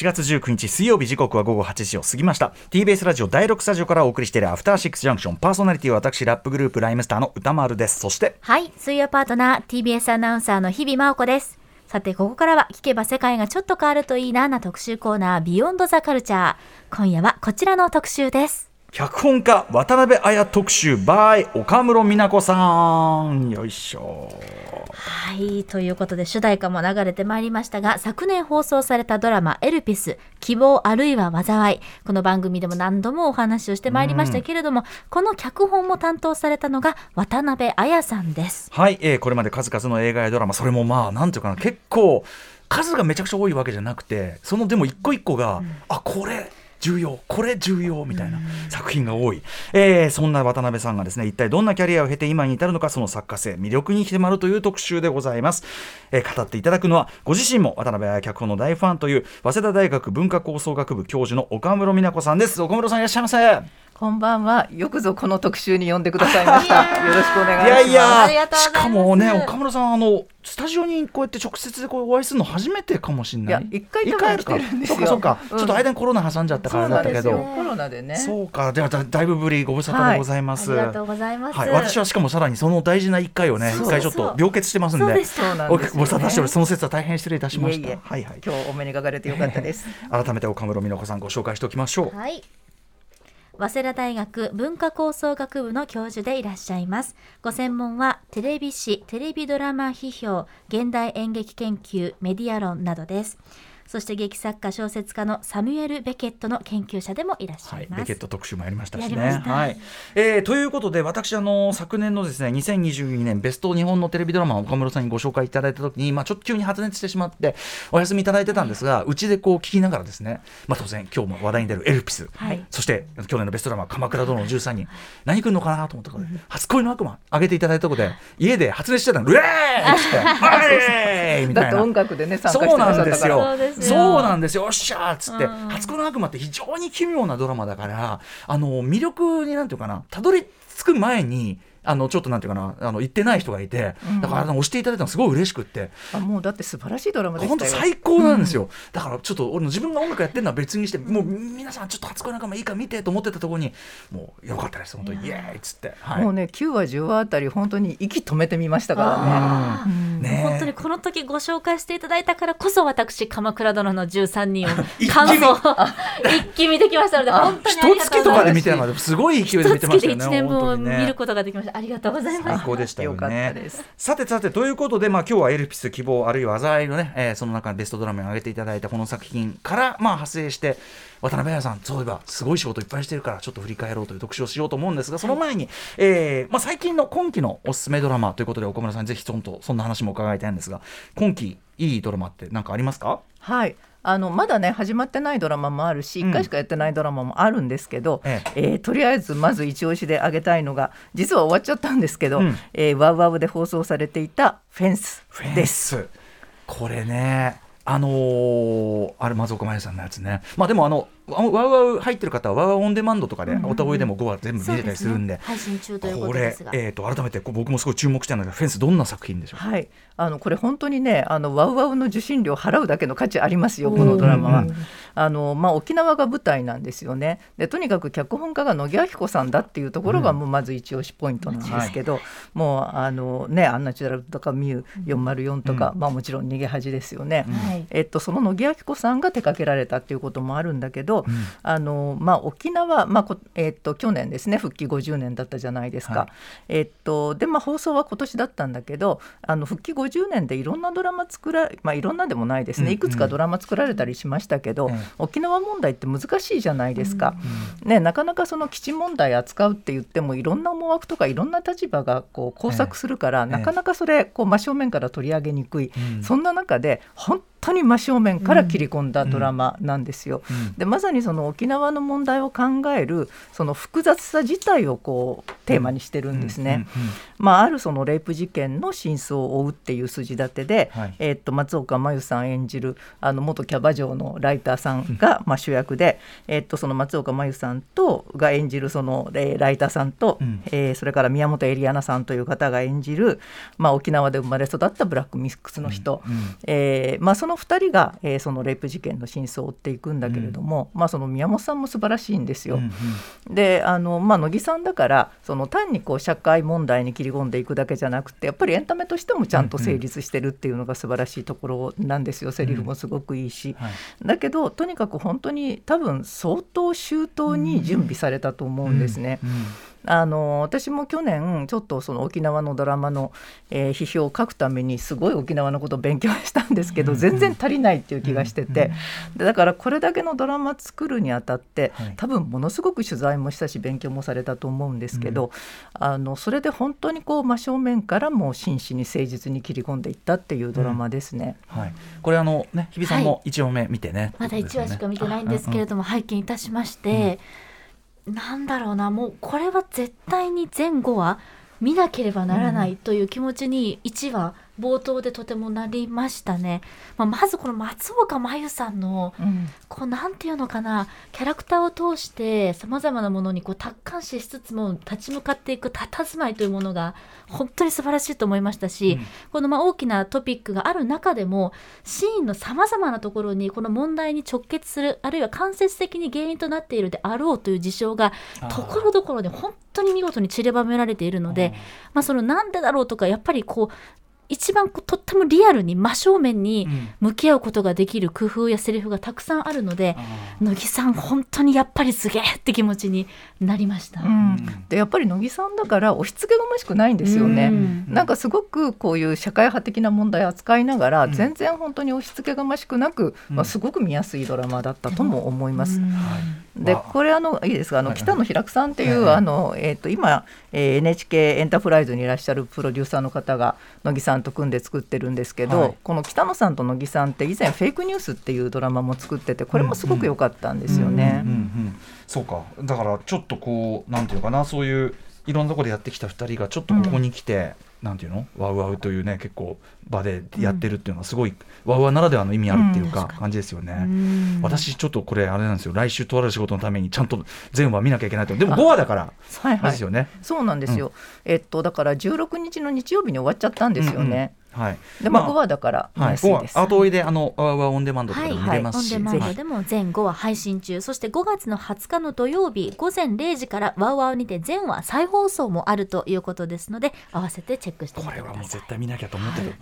4月19日水曜日時刻は午後8時を過ぎました。TBS ラジオ第6スタジオからお送りしているアフターシックスジャンクション。パーソナリティは私ラップグループライムスターの歌丸です。そしてはい水曜パートナー TBS アナウンサーの日々真央子です。さてここからは聞けば世界がちょっと変わるといいなな特集コーナービヨンドザカルチャー今夜はこちらの特集です。脚本家渡辺彩特集 by 岡室美奈子さん。よいしょ。はいということで主題歌も流れてまいりましたが昨年放送されたドラマ「エルピス希望あるいは災い」この番組でも何度もお話をしてまいりましたけれども、この脚本も担当されたのが渡辺彩さんです。はい、えーこれまで数々の映画やドラマそれもまあなんていうかな結構数がめちゃくちゃ多いわけじゃなくてそのでも一個一個が、あこれ重要これ重要みたいな作品が多い、えーそんな渡辺さんがですね一体どんなキャリアを経て今に至るのかその作家性魅力に迫るという特集でございます、えー語っていただくのはご自身も渡辺彩脚本の大ファンという早稲田大学文化構想学部教授の岡室美奈子さんです。岡室さんいらっしゃいませこんばんは。よくぞこの特集に呼んでくださいました。よろしくお願いします。いやいやしかもね岡村さんあのスタジオにこうやって直接でこうお会いするの初めてかもしれない？いや一回来てるんですよ。そうかそうか、うん。ちょっと間にコロナ挟んじゃったからだったけど。コロナでね。そうか。ではだだいぶぶりご無沙汰でございます、ありがとうございます、はい、私はしかもさらにその大事な一回をね一回ちょっと病欠してますんで。そうです。そうなんおです。ご無沙汰しておりその説は大変失礼いたしました。いえいえ。はいはい今日お目にかかれてよかったです。改めて岡室美奈子さんご紹介しておきましょう。はい。早稲田大学文化構想学部の教授でいらっしゃいます。ご専門はテレビ史、テレビドラマ批評、現代演劇研究、メディア論などです。そして劇作家小説家のサミュエル・ベケットの研究者でもいらっしゃはいい、ます。ベケット特集もやりましたしねはいえーということで私あの昨年のですね2022年ベスト日本のテレビドラマを岡室さんにご紹介いただいた時に、まあ、ちょっと急に発熱してしまってお休みいただいてたんですがうちでこう聞きながらですね、まあ、当然今日も話題に出るエルピス、はいそして去年のベストドラマ「鎌倉殿の13人」何来るのかなと思ったから、初恋の悪魔上げていただいたところで家で発熱してたの「うえーい!」って「はい!」みたいな。だって音楽でね参加してそうなん。ですよ。そうですよそうなんですよ。よっしゃーっつって、うん初恋の悪魔って非常に奇妙なドラマだから、あの魅力になんていうかな、たどり着く前に。あのちょっとなんていうかなあの言ってない人がいて、だからあの押していただいたのすごい嬉しくって。あもうだって素晴らしいドラマで本したよ。当最高なんですよ、だからちょっと俺の自分が音楽やってるのは別にしてもう皆さんちょっと初恋仲間いいから見てと思ってたところにもうよかったです本当に。イエーイっつって、はい、もうね9話10話あたり本当に息止めてみましたからね。ねえ。本当にこの時ご紹介していただいたからこそ私鎌倉殿の13人を一気に感想一気見てきましたので本当にあり一がとうございます。月とかで見てなかったすごい勢いで見てま一月でしたよね1年分を本当にね。見ることができましたありがとうございます。最高でしたよよかったねです。さてさてということで、まあ、今日はエルピス希望あるいは災いのね、えーその中でベストドラマに挙げていただいたこの作品から、まあ、派生して渡辺彩さんそういえばすごい仕事いっぱいしてるからちょっと振り返ろうという特集をしようと思うんですがその前に、えーまあ、最近の今期のおすすめドラマということで岡村さんにぜひそんとそんな話も伺いたいんですが今期いいドラマって何かありますか？はい。あのまだね始まってないドラマもあるし、うん。1回しかやってないドラマもあるんですけど、ええ。ーとりあえずまず一押しで挙げたいのが実は終わっちゃったんですけど、うん。えーワウワウで放送されていた「フェンスフ」ェンです。ス。これねあのーあれ松岡茉優さんのやつね。まあでもあのワウワウ入ってる方はワウワウオンデマンドとかでおたおいでも5話全部見れたりするんで。配信中というこで。すが、えー、と改めてこう僕もすごい注目してるんだけどフェンスどんな作品でしょう？かはい、あのこれ本当にねあのワウワウの受信料払うだけの価値ありますよこのドラマは。うん。あのまあ、沖縄が舞台なんですよね。でとにかく脚本家が野木明子さんだっていうところがもうまず一押しポイントなんですけど、もうあのねアンナチュラルとかミュー404とか、まあ、もちろん逃げ恥ですよね。はい。えっと、その野木明子さんが手掛けられたっていうこともあるんだけど、あのまあ、沖縄、まあこえっと、去年ですね復帰50年だったじゃないですか。はい。えっとでまあ、放送は今年だったんだけどあの復帰50年でいろんなドラマ作らまあいろんなでもないですうんねいくつかドラマ作られたりしましたけど、ええ。沖縄問題って難しいじゃないですか。ね、なかなかその基地問題扱うって言ってもいろんな思惑とかいろんな立場がこう交錯するから、ええ。なかなかそれこう真正面から取り上げにくい、うん。そんな中で本当に真正面から切り込んだドラマなんですよ。うん。でまさにその沖縄の問題を考えるその複雑さ自体をこうテーマにしてるんですね。うん。うん。うん。まあ、あるそのレイプ事件の真相を追うっていう筋立てで、はい。えーっと松岡真優さん演じるあの元キャバ嬢のライターさんがまあ主役で、えーっとその松岡真優さんとが演じるその、えーライターさんと、うん。えーそれから宮本エリアナさんという方が演じる、まあ、沖縄で生まれ育ったブラックミックスの人、うん。うん。えーまあ、そのの2人が、えー、そのレイプ事件の真相を追っていくんだけれども、うん、まあ、その宮本さんも素晴らしいんですよ。うんうん、であの、まあ、乃木さんだからその単にこう社会問題に切り込んでいくだけじゃなくてやっぱりエンタメとしてもちゃんと成立してるっていうのが素晴らしいところなんですよ、セリフもすごくいいし。はい、だけどとにかく本当に多分相当周到に準備されたと思うんですね。うんあの私も去年ちょっとその沖縄のドラマの、えー、批評を書くためにすごい沖縄のことを勉強したんですけど、全然足りないっていう気がしてて、でだからこれだけのドラマ作るにあたって、多分ものすごく取材もしたし勉強もされたと思うんですけど、あのそれで本当にこう真正面からも真摯に誠実に切り込んでいったっていうドラマですね。はい、これあのね日比さんも1話目見てね、まだ1話しか見てないんですけれども、拝見いたしまして。なんだろうなもうこれは絶対に前後は見なければならないという気持ちに1話冒頭でとてもなりましたね。まあ、まずこの松岡真優さんの、うん、こうなんていうのかなキャラクターを通してさまざまなものにこう達観視しつつも立ち向かっていく佇まいというものが本当に素晴らしいと思いましたし、うん、このまあ大きなトピックがある中でもシーンのさまざまなところにこの問題に直結するあるいは間接的に原因となっているであろうという事象がところどころで本当に見事に散りばめられているので、まあ、そのなんでだろうとかやっぱりこう一番とってもリアルに真正面に向き合うことができる工夫やセリフがたくさんあるので、うん、乃木さん本当にやっぱりすげえって気持ちになりました、うん、でやっぱり乃木さんだから押し付けがましくないんですよね、うん、なんかすごくこういう社会派的な問題を扱いながら、全然本当に押し付けがましくなく、まあ、すごく見やすいドラマだったとも思います。でこれあのいいですか？あの北野平久さんっていう、あのえっ、と今、えー、NHK エンタープライズにいらっしゃるプロデューサーの方が乃木さんと組んで作ってるんですけど、はい、この北野さんと乃木さんって以前「フェイクニュース」っていうドラマも作っててこれもすごく良かったんですよね。そうか。だからちょっとこうなんていうかなそういういろんなところでやってきた2人がちょっとここに来て、うん、なんていうの？ワウワウというね結構場でやってるっていうのはすごい、うん、ワウワウならではの意味あるっていうか、感じですよね。私ちょっとこれあれなんですよ。来週とある仕事のためにちゃんと全話見なきゃいけないと。でも5話だからはいはい、ですよね。そうなんですよ、うん、えっとだから16日の日曜日に終わっちゃったんですよね。はい、でも5話だから見やすいです。はい、後追いであのオンデマンドとかでも見れますし、はいはい、オンデマンドでも全5話配信中、そして5月の20日の土曜日午前0時からワウワウにて全話再放送もあるということですので合わせてチェックしてみてください。これはもう絶対見なきゃと思ってるね。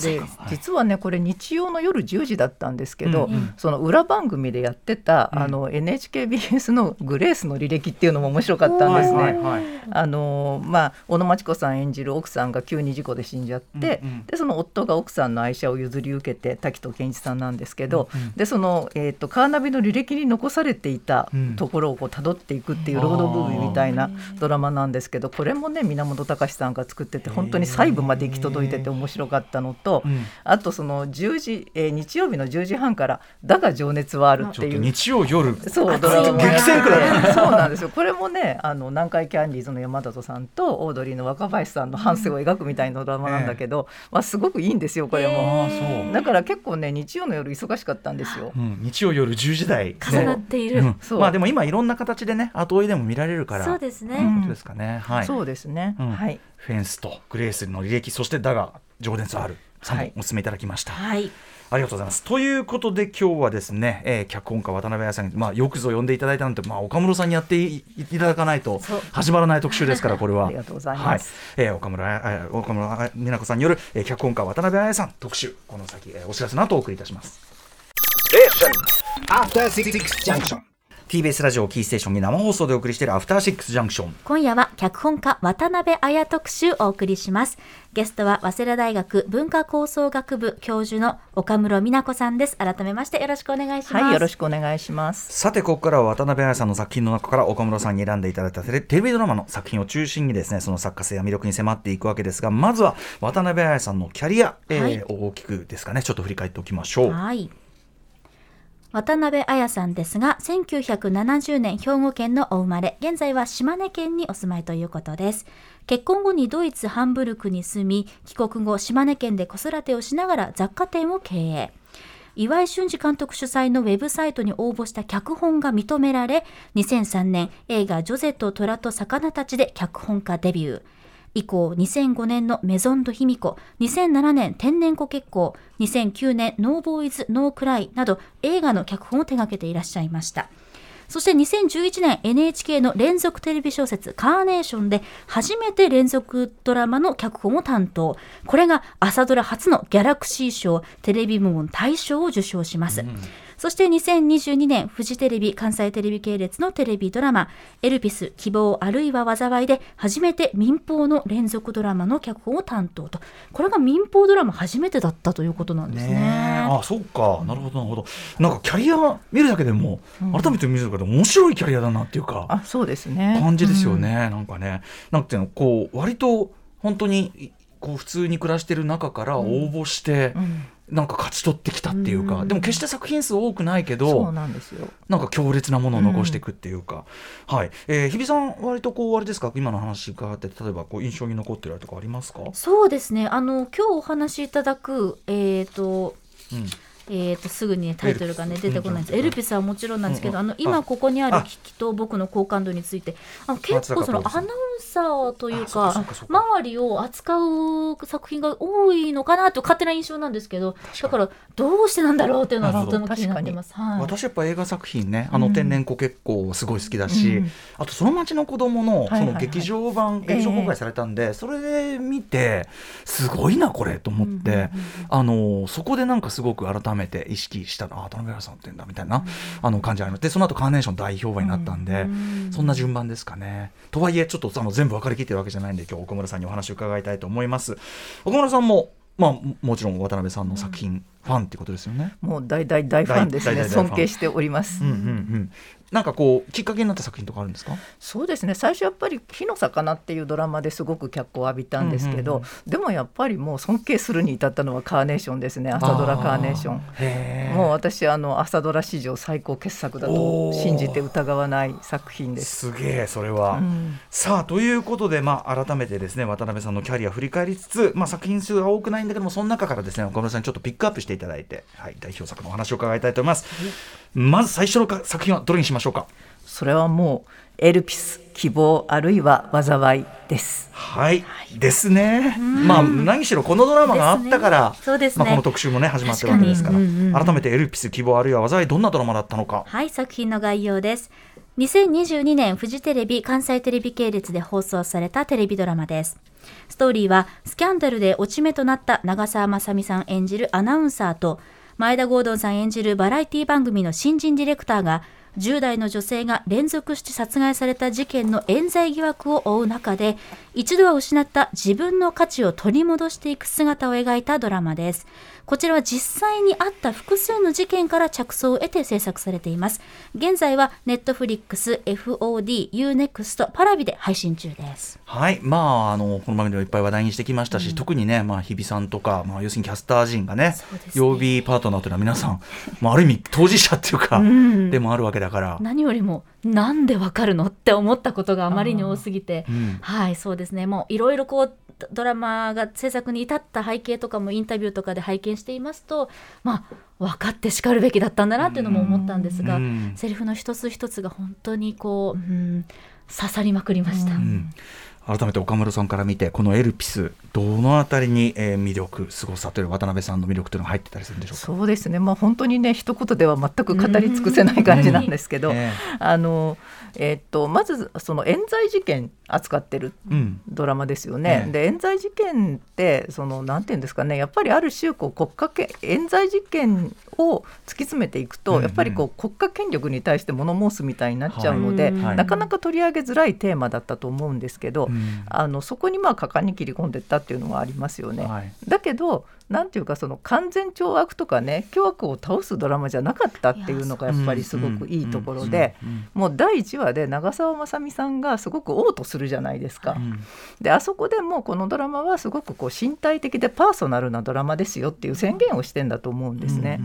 で実はねこれ日曜の夜10時だったんですけど、うんうん、その裏番組でやってた、うん、あの NHKBS のグレースの履歴っていうのも面白かったんですね。はいはい、あのまあ小野真知子さん演じる奥さんが急に事故で死んじゃって、うんうん、でその夫が奥さんの愛車を譲り受けて滝藤賢一さんなんですけど、うんうん、でその、えーと、カーナビの履歴に残されていたところをこう辿っていくっていうロードムービーみたいなドラマなんですけどこれもね源隆さんが作ってて本当に細部まで行き届いてて面白かったのと、あとその10時、えー、日曜日の10時半から「だが情熱はある」っていう。日曜夜そうドラマ激戦区だそうなんですよこれもねあの南海キャンディーズの山里さんとオードリーの若林さんの半生を描くみたいなドラマなんだけど、まあ、すごくいいんですよこれも、だから結構ね日曜の夜忙しかったんですよ、うん、日曜夜10時台重なっている、まあでも今いろんな形でね後追いでも見られるから。そうですね、ことですかね、はい、そうですね、はい。フェンスとグレースの履歴そしてだが情熱ある。3本お勧めいただきました。はいありがとうございます。ということで今日はですね、えー、脚本家渡辺彩さんに、まあ、よくぞ呼んでいただいたので、まあ、岡室さんにやっていただかないと始まらない特集ですから これは。ありがとうございます。はい、えー、岡村岡村美奈子さんによる、えー、脚本家渡辺彩さん特集この先、えー、お知らせの後お送りいたします。TBS ラジオキーステーションに生放送でお送りしているアフターシックスジャンクション今夜は脚本家渡辺彩特集お送りします。ゲストは早稲田大学文化構想学部教授の岡室美奈子さんです。改めましてよろしくお願いします。はいよろしくお願いします。さてここからは渡辺彩さんの作品の中から岡室さんに選んでいただいたテレテレビドラマの作品を中心にですねその作家性や魅力に迫っていくわけですがまずは渡辺彩さんのキャリア、えー、はい、大きくですかねちょっと振り返っておきましょう。はい渡辺彩さんですが、1970年兵庫県のお生まれ、現在は島根県にお住まいということです。結婚後にドイツ・ハンブルクに住み、帰国後、島根県で子育てをしながら雑貨店を経営。岩井俊二監督主催のウェブサイトに応募した脚本が認められ、2003年映画ジョゼと虎と魚たちで脚本家デビュー。以降2005年のメゾンド卑弥呼2007年天然湖結構2009年ノーボーイズノークライなど映画の脚本を手掛けていらっしゃいましたそして2011年 NHK の連続テレビ小説カーネーションで初めて連続ドラマの脚本を担当。これが朝ドラ初のギャラクシー賞テレビ部門大賞を受賞します。うんそして2022年、フジテレビ関西テレビ系列のテレビドラマ、エルピス、希望あるいは災いで、初めて民放の連続ドラマの脚本を担当と。これが民放ドラマ初めてだったということなんですね。ねあ、そうか。なるほど、なるほど。なんかキャリア見るだけでも、改めて見るだけで面白いキャリアだなっていうか。あ、そうですね。感じですよね。うん、なんかね。なんていうの、こう、割と、本当に、こう普通に暮らしてる中から応募して、うんうんなんか勝ち取ってきたっていうか、うん、でも決して作品数多くないけどそうなんですよ。なんか強烈なものを残していくっていうか、うん、はい、えー、日比さん割とこうあれですか？今の話伺って例えばこう印象に残ってるとかありますか？そうですね。あの今日お話しいただくえっ、ー、と、うんえー、とすぐに、ね、タイトルが、ね、出てこないんです、エルピスはもちろんなんですけど、あの今ここにある危機と僕の好感度についてあの結構そのアナウンサーというか周りを扱う作品が多いのかなと勝手な印象なんですけどだからどうしてなんだろうっていうのはとても気になってます、はい、私やっぱ映画作品ねあの天然子結構すごい好きだし、うん、あとその町の子供のその劇場版、劇場公開されたんで、それで見てすごいなこれと思って、あのそこでなんかすごく改めめて意識したああ田辺さんってんだみたいな、あの感じありますでその後カーネーション大評判になったんで、そんな順番ですかねとはいえちょっとあの全部分かりきってるわけじゃないんで今日岡村さんにお話を伺いたいと思います岡村さんもまあ、もちろん渡辺さんの作品、ファンってことですよね。もう大大大ファンですね。尊敬しております。うんうんうん。なんかこうきっかけになった作品とかあるんですか？そうですね。最初やっぱり「火の魚」っていうドラマですごく脚光を浴びたんですけど、うんうんうん、でもやっぱりもう尊敬するに至ったのはカーネーションですね。朝ドラカーネーション。もう私あの朝ドラ史上最高傑作だと信じて疑わない作品です。すげえそれは、うん、さあということで、まあ、改めてですね渡辺さんのキャリア振り返りつつ、まあ、作品数は多くないんだけどもその中からですね岡村さんにちょっとピックアップしていただいて、はい、代表作のお話を伺いたいと思います、まず最初の作品はどれにしましょうか？それはもうエルピス希望あるいは災いです。はい、はい、ですね。まあ何しろこのドラマがあったから、そうですね、まあこの特集もね始まってるわけですから、改めてエルピス希望あるいは災いどんなドラマだったのか。はい、作品の概要です。2022年フジテレビ関西テレビ系列で放送されたテレビドラマです。ストーリーはスキャンダルで落ち目となった長澤まさみさん演じるアナウンサーと前田郷敦さん演じるバラエティ番組の新人ディレクターが10代の女性が連続して殺害された事件の冤罪疑惑を追う中で一度は失った自分の価値を取り戻していく姿を描いたドラマです。こちらは実際にあった複数の事件から着想を得て制作されています。現在はネットフリックス FOD、UNEXT、パラビで配信中です。はい。まああのこの番組ではいっぱい話題にしてきましたし、うん、特にねまあ日比さんとかまあ要するにキャスター陣がね、ね、曜日パートナーというのは皆さん まあある意味当事者っていうか、うん、でもあるわけだから。何よりもなんでわかるのって思ったことがあまりに多すぎて、うん、はいそうですね。もういろいろこうドラマが制作に至った背景とかもインタビューとかで拝見していますとまあ分かってしかるべきだったんだなっていうのも思ったんですが、うん、セリフの一つ一つが本当にこう、うん、刺さりまくりました。うん改めて岡村さんから見てこのエルピスどのあたりに、えー、魅力すごさという渡辺さんの魅力というのが入ってたりするんでしょうか？そうですね。まあ本当にね一言では全く語り尽くせない感じなんですけど、えー、あのえー、っとまずその冤罪事件扱ってるドラマですよね。うん、で冤罪事件ってそのなんていうんですかねやっぱりある種こう国家権冤罪事件を突き詰めていくと、やっぱりこう国家権力に対して物申すみたいになっちゃうので、はい、なかなか取り上げづらいテーマだったと思うんですけど、うん、あのそこにまあ果敢に切り込んでったっていうのがありますよね。はい、だけどなんていうかその完全懲悪とかね凶悪を倒すドラマじゃなかったっていうのがやっぱりすごくいいところでもう第1話で長澤まさみさんがすごく嘔吐するじゃないですか。であそこでもこのドラマはすごくこう身体的でパーソナルなドラマですよっていう宣言をしてんだと思うんですね。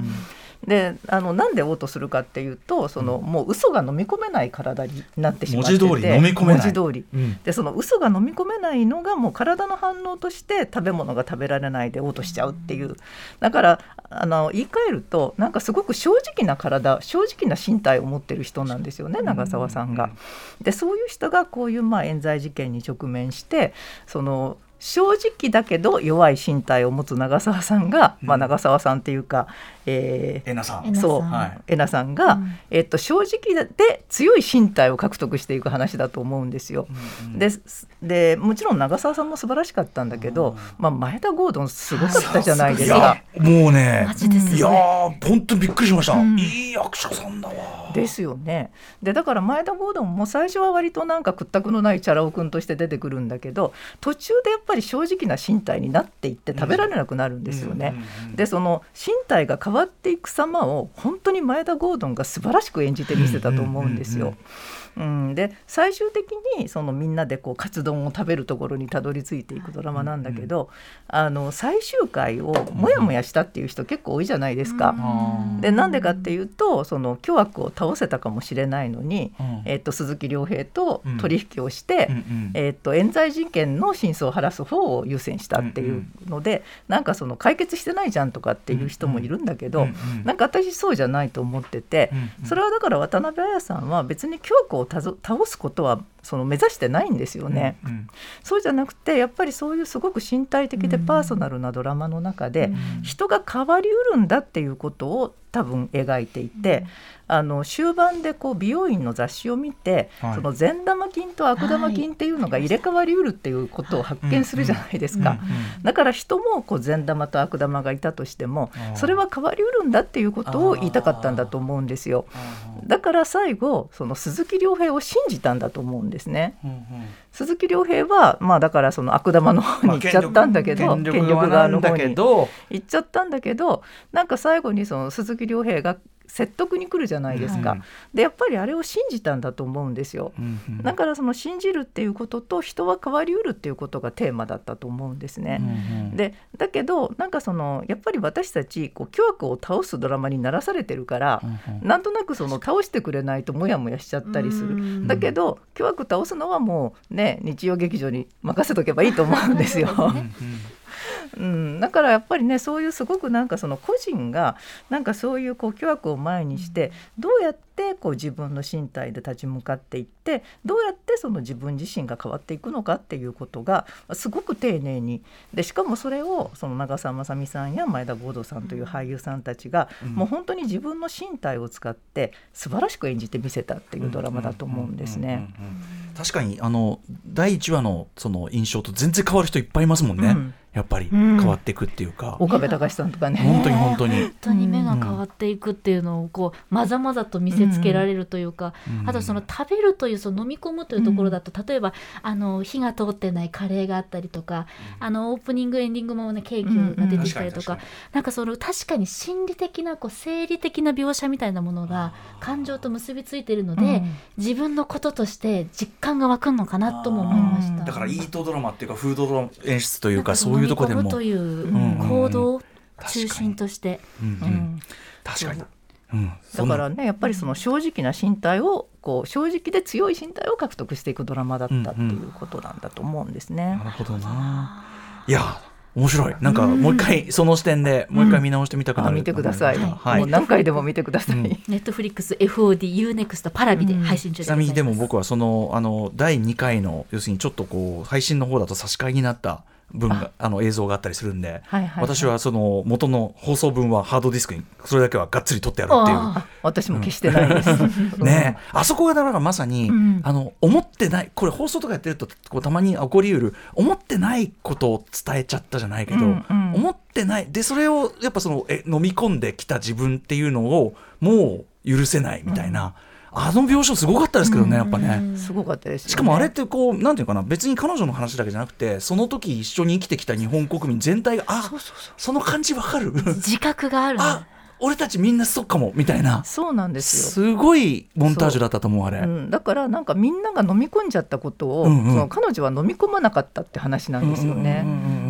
であのなんで嘔吐するかっていうとその、もう嘘が飲み込めない体になってしまってて文字通り飲み込めない。文字通り。うん。でその嘘が飲み込めないのがもう体の反応として食べ物が食べられないで嘔吐しちゃうっていう。だからあの言い換えるとなんかすごく正直な体正直な身体を持ってる人なんですよね長澤さんが。でそういう人がこういうまあ冤罪事件に直面してその正直だけど弱い身体を持つ長澤さんが、まあ、長澤さんっていうか、えーえなさん。そう、はい。えなさんが、うん。えっと、正直で強い身体を獲得していく話だと思うんですよ。ででもちろん長澤さんも素晴らしかったんだけど、まあ、前田ゴードンすごかったじゃないですか。いや。もうねマジですいや本当にびっくりしました、うん。いい役者さんだわですよねでだから前田ゴードンも最初は割となんか屈託のないチャラ男君として出てくるんだけど途中でやっぱり正直な身体になっていって食べられなくなるんですよね。でその身体が変わっていく様を本当に前田ゴードンが素晴らしく演じてみせたと思うんですよ。うん、で最終的にそのみんなでこうカツ丼を食べるところにたどり着いていくドラマなんだけど、あの最終回をモヤモヤしたっていう人結構多いじゃないですか。でなんでかっていうとその巨悪を倒せたかもしれないのに、うん。えっと鈴木亮平と取引をして、うんうん。えっと冤罪事件の真相を晴らす方を優先したっていうので、なんかその解決してないじゃんとかっていう人もいるんだけど、うんうんなんか私そうじゃないと思ってて、うんうん。それはだから渡辺彩さんは別に巨悪をを倒すことはその目指してないんですよね。うんそうじゃなくてやっぱりそういうすごく身体的でパーソナルなドラマの中で、人が変わりうるんだっていうことを多分描いていて、あの終盤でこう美容院の雑誌を見て、はい。その善玉菌と悪玉菌っていうのが入れ替わりうるっていうことを発見するじゃないですか。だから人もこう善玉と悪玉がいたとしてもそれは変わりうるんだっていうことを言いたかったんだと思うんですよ。だから最後その鈴木亮平を信じたんだと思うんですね。うんうん鈴木亮平はまあだからその悪玉の方に行っちゃったんだけど、権力側なんだけど行っちゃったんだけどなんか最後にその鈴木亮平が説得に来るじゃないですか、うんでやっぱりあれを信じたんだと思うんですよ。うんうんだからその信じるっていうことと人は変わりうるっていうことがテーマだったと思うんですね。うんうんでだけどなんかそのやっぱり私たちこう巨悪を倒すドラマにならされてるから、うんうんなんとなくその倒してくれないとモヤモヤしちゃったりする。うんだけど巨悪倒すのはもうね日曜劇場に任せとけばいいと思うんですよ。うん、だからやっぱりねそういうすごくなんかその個人がなんかそういうこう巨悪を前にしてどうやってこう自分の身体で立ち向かっていってどうやってその自分自身が変わっていくのかっていうことがすごく丁寧にでしかもそれをその長澤まさみさんや前田剛堂さんという俳優さんたちがもう本当に自分の身体を使って素晴らしく演じてみせたっていうドラマだと思うんですね。確かにあの第1話のその印象と全然変わる人いっぱいいますもんね、うんやっぱりうん。変わっていくっていうか、岡部隆さんとかね。本当に本当に。本当に目が変わっていくっていうのをこうまざまざと見せつけられるというか、うん。あとその食べるというその飲み込むというところだと、例えばあの火が通ってないカレーがあったりとか、あのオープニングエンディングもねケーキが出てきたりとか,、うんうんなんかその確かに心理的なこう生理的な描写みたいなものが感情と結びついているので、うん。自分のこととして実感が湧くのかなとも思いました。だからイートドラマっていうかフードドラマ演出というかそういうとこでもといううん行動を中心として。確かに、うん、だからねやっぱりその正直な身体をこう正直で強い身体を獲得していくドラマだったっていうことなんだと思うんですね。なるほどな。いや面白い。なんかもう一回その視点でもう一回見直してみたくなる、あ見てください。はい。もう何回でも見てください。うん。ネットフリックス FOD、UNEXT、パラビで配信中ちなみにでも僕僕はそのあの第2回の要するにちょっとこう配信の方だと差し替えになった分があ。の映像があったりするんで、はいはいはい。私はその元の放送分はハードディスクにそれだけはがっつり取ってやるっていう。あ私も消してないです。ね、あそこがだからまさに、うん。あの思ってないこれ放送とかやってるとこうたまに起こりうる思ってないことを伝えちゃったじゃないけど、うんうん。思ってない。でそれをやっぱそのえ飲み込んできた自分っていうのをもう許せないみたいな、あの描写すごかったですけどね、やっぱね。すごかったですよね。しかもあれってこうなんていうかな別に彼女の話だけじゃなくてその時一緒に生きてきた日本国民全体があその感じわかる自覚があるあ俺たちみんなそうかもみたいなそうなんですよ。すごいモンタージュだったと思うあれ。うん、だからなんかみんなが飲み込んじゃったことを、うんうんその彼女は飲み込まなかったって話なんですよね。うんうんうんうん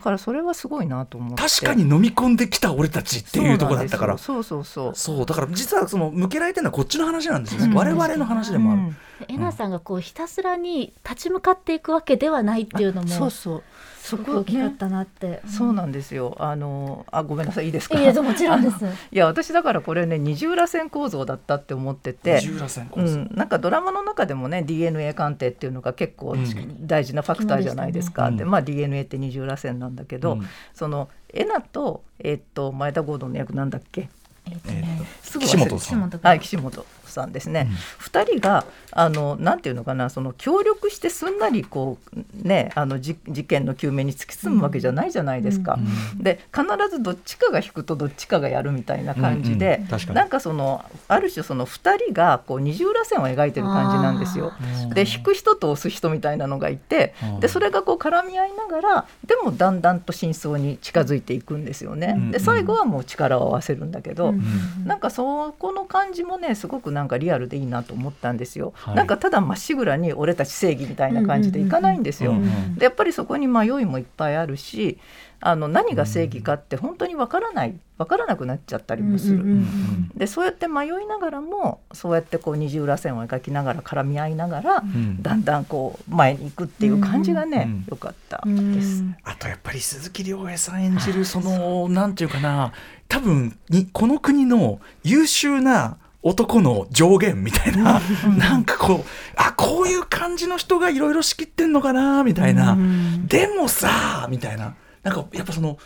からそれはすごいなと思って。確かに飲み込んできた俺たちっていうところだったから。そうそうそうそう。だから実はその向けられてるのはこっちの話なんですよね、うん。我々の話でもある、うん。えなさんがこうひたすらに立ち向かっていくわけではないっていうのも。そうそうすごく大きかったなって。そうなんですよ。あのあごめんなさいいいですか？いいですもちろんです。いや私だからこれね二重らせん構造だったって思ってて。二重らせん構造。うん、なんかドラマの中でもね DNA 鑑定っていうのが結構うん。大事なファクターじゃないですか、うん。でまあ DNA って二重らせんなんだけど、うん。そのエナと,、えっと前田ゴードンの役なんだっけ？えっとえねすぐ忘れ岸本はい、岸本さんですね、二人があのなんていうのかなその協力してすんなりこうねあのじ事件の究明に突き進むわけじゃないじゃないですか。うで必ずどっちかが引くとどっちかがやるみたいな感じで、うんうん。なんかそのある種その二人がこう二重らせんを描いてる感じなんですよ。うんで引く人と押す人みたいなのがいてうん。でそれがこう絡み合いながらでもだんだんと真相に近づいていくんですよね。うんで最後はもう力を合わせるんだけど、うん。なんかそこの感じもねすごくなんかリアルでいいなと思ったんですよ。はいなんかただまっしぐらに俺たち正義みたいな感じでいかないんですよ。うんうんうんでやっぱりそこに迷いもいっぱいあるしあの何が正義かって本当にわからないわからなくなっちゃったりもする。うんうんうんでそうやって迷いながらもそうやってこう二重らせんを描きながら絡み合いながら、うんだんだんこう前に行くっていう感じがね、うん良かったうんです。あとやっぱり鈴木亮平さん演じるそのなんていうかな多分にこの国の優秀な男の上限みたいな、なんかこうあこういう感じの人がいろいろ仕切ってんのかなみたいな、うん。でもさみたいな。なんかやっぱその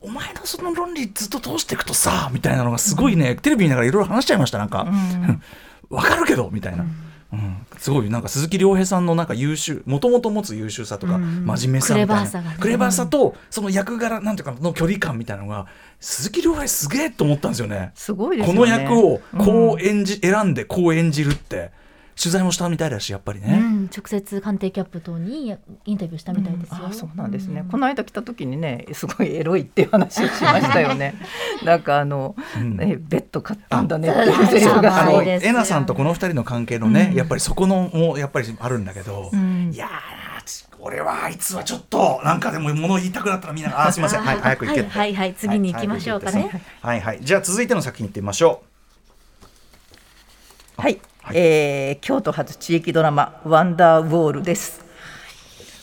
お前のその論理ずっと通していくとさみたいなのがすごいね、テレビ見ながらいろいろ話しちゃいましたなんか、わかるけどみたいな。うん、すごい。なんか鈴木亮平さんのなんか優秀もともと持つ優秀さとか、うん真面目さみたいな。クレバーさがね。クレバーさとその役柄なんていうかの距離感みたいなのが鈴木亮平すげえと思ったんですよね。すごいですこ。の役をこうう演じ、選んでこう演じるって取材もしたみたいだしやっぱりね。うん直接官邸キャップ等にインタビューしたみたいですよ。あそうなんですね、うん。この間来た時にねすごいエロいっていう話をしましたよね。なんかあの、うん。ねベッド買ったんだねっていうセリフあがすごいそうですよ。エナさんとこの二人の関係のね、うん。やっぱりそこのもやっぱりあるんだけど、うん。いやー俺はあいつはちょっとなんかでも物言いたくなったらみんなあーすいません。はい早く行けって。はいはいはい次に行きましょうかね。はいはいじゃあ続いての作品いってみましょはい、はい。えー京都発地域ドラマワンダーウォールです。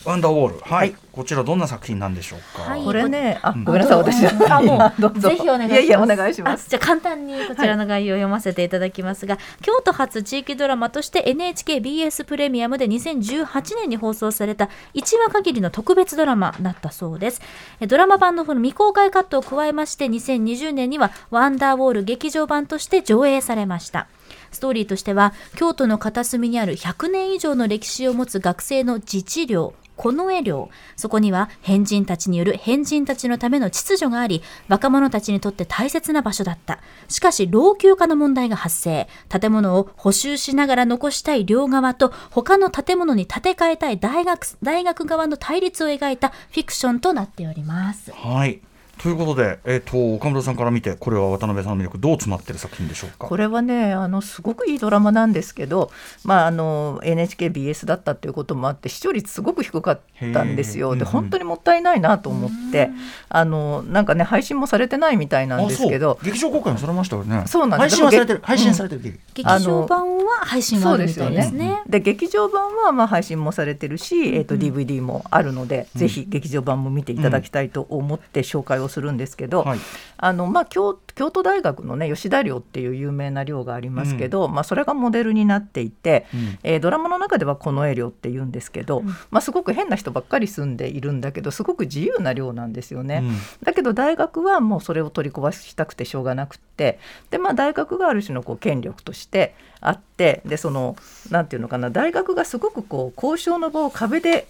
うワンダーウォール。はい、はい。こちらどんな作品なんでしょうか、はい。これねあん。ごめんなさい私。あも どうぜひお願いします。いやいやお願いします。あじゃあ簡単にこちらの概要を読ませていただきますが、京都発地域ドラマとして NHKBS プレミアムで2018年に放送された1話限りの特別ドラマだったそうです。えドラマ版の方の未公開カットを加えまして2020年にはワンダーウォール劇場版として上映されました。ストーリーとしては京都の片隅にある100年以上の歴史を持つ学生の自治寮近衛寮。そこには変人たちによる変人たちのための秩序があり若者たちにとって大切な場所だった。しかし老朽化の問題が発生。建物を補修しながら残したい両側と他の建物に建て替えたい大学大学側の対立を描いたフィクションとなっております。はい。ということで、えー、と岡村さんから見てこれは渡辺さんの魅力どう詰まってる作品でしょうか？これはねあのすごくいいドラマなんですけど、まあ、あの NHKBS だったっていうこともあって視聴率すごく低かったんですよ。でうんうん。本当にもったいないなと思ってあのなんかね配信もされてないみたいなんですけど劇場公開もされましたよね。そうなんです。配信はされてる。配信されてる、劇劇場版は配信はあるみたいですね。で劇場版はまあ配信もされてるし、えー、と DVD もあるので、ぜひ劇場版も見ていただきたいと思って紹介をするんですけど、はい。あのまあ、京京都大学のね吉田寮っていう有名な寮がありますけど、まあ、それがモデルになっていて、うん。えードラマの中ではこの絵寮って言うんですけど、まあ、すごく変な人ばっかり住んでいるんだけどすごく自由な寮なんですよね。うん。だけど大学はもうそれを取り壊したくてしょうがなくってで、まあ、大学がある種のこう権力としてあってでそのなんていうのかな大学がすごくこう交渉の場を壁で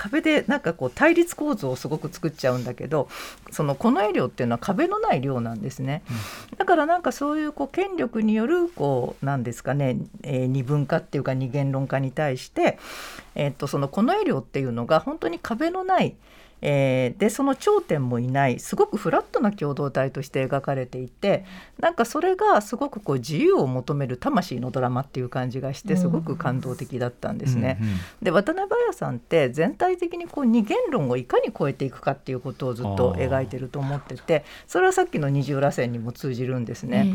壁でなんかこう対立構造をすごく作っちゃうんだけどそのこの絵寮っていうのは壁のない寮なんですね、だからなんかそういうこう権力によるこうなんですかね、えー二分化っていうか二元論化に対して、えー、とそのこの絵寮っていうのが本当に壁のないえーでその頂点もいないすごくフラットな共同体として描かれていてなんかそれがすごくこう自由を求める魂のドラマっていう感じがしてすごく感動的だったんですね。うんうんで渡辺彩さんって全体的にこう二元論をいかに超えていくかっていうことをずっと描いてると思っててそれはさっきの二重らせんにも通じるんですね。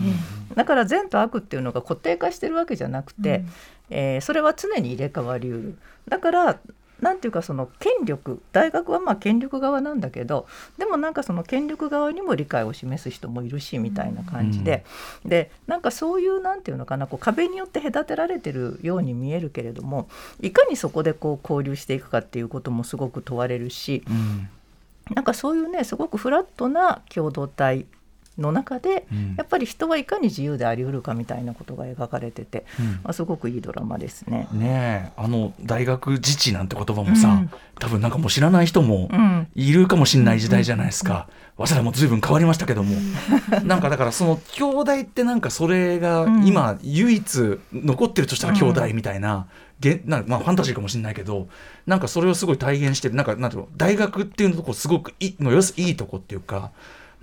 だから善と悪っていうのが固定化してるわけじゃなくて、えーそれは常に入れ替わりうる。だからなんていうかその権力大学はまあ権力側なんだけどでもなんかその権力側にも理解を示す人もいるしみたいな感じで、でなんかそういうなんていうのかなこう壁によって隔てられてるように見えるけれどもいかにそこでこう交流していくかっていうこともすごく問われるしうん。なんかそういうねすごくフラットな共同体の中でうん。やっぱり人はいかに自由でありうるかみたいなことが描かれてて、うん。まあ、すごくいいドラマですね。ねえあの大学自治なんて言葉もさ、うん。多分なんかもう知らない人もうん。いるかもしれない時代じゃないですか。早稲田も随分変わりましたけども、なんかだからその兄弟ってなんかそれがうん。今唯一残ってるとしたら兄弟みたいな、げなんかまあファンタジーかもしれないけど、なんかそれをすごい体現してる。なんかなんていうの大学っていうとこすごくいいのよすいいとこっていうか、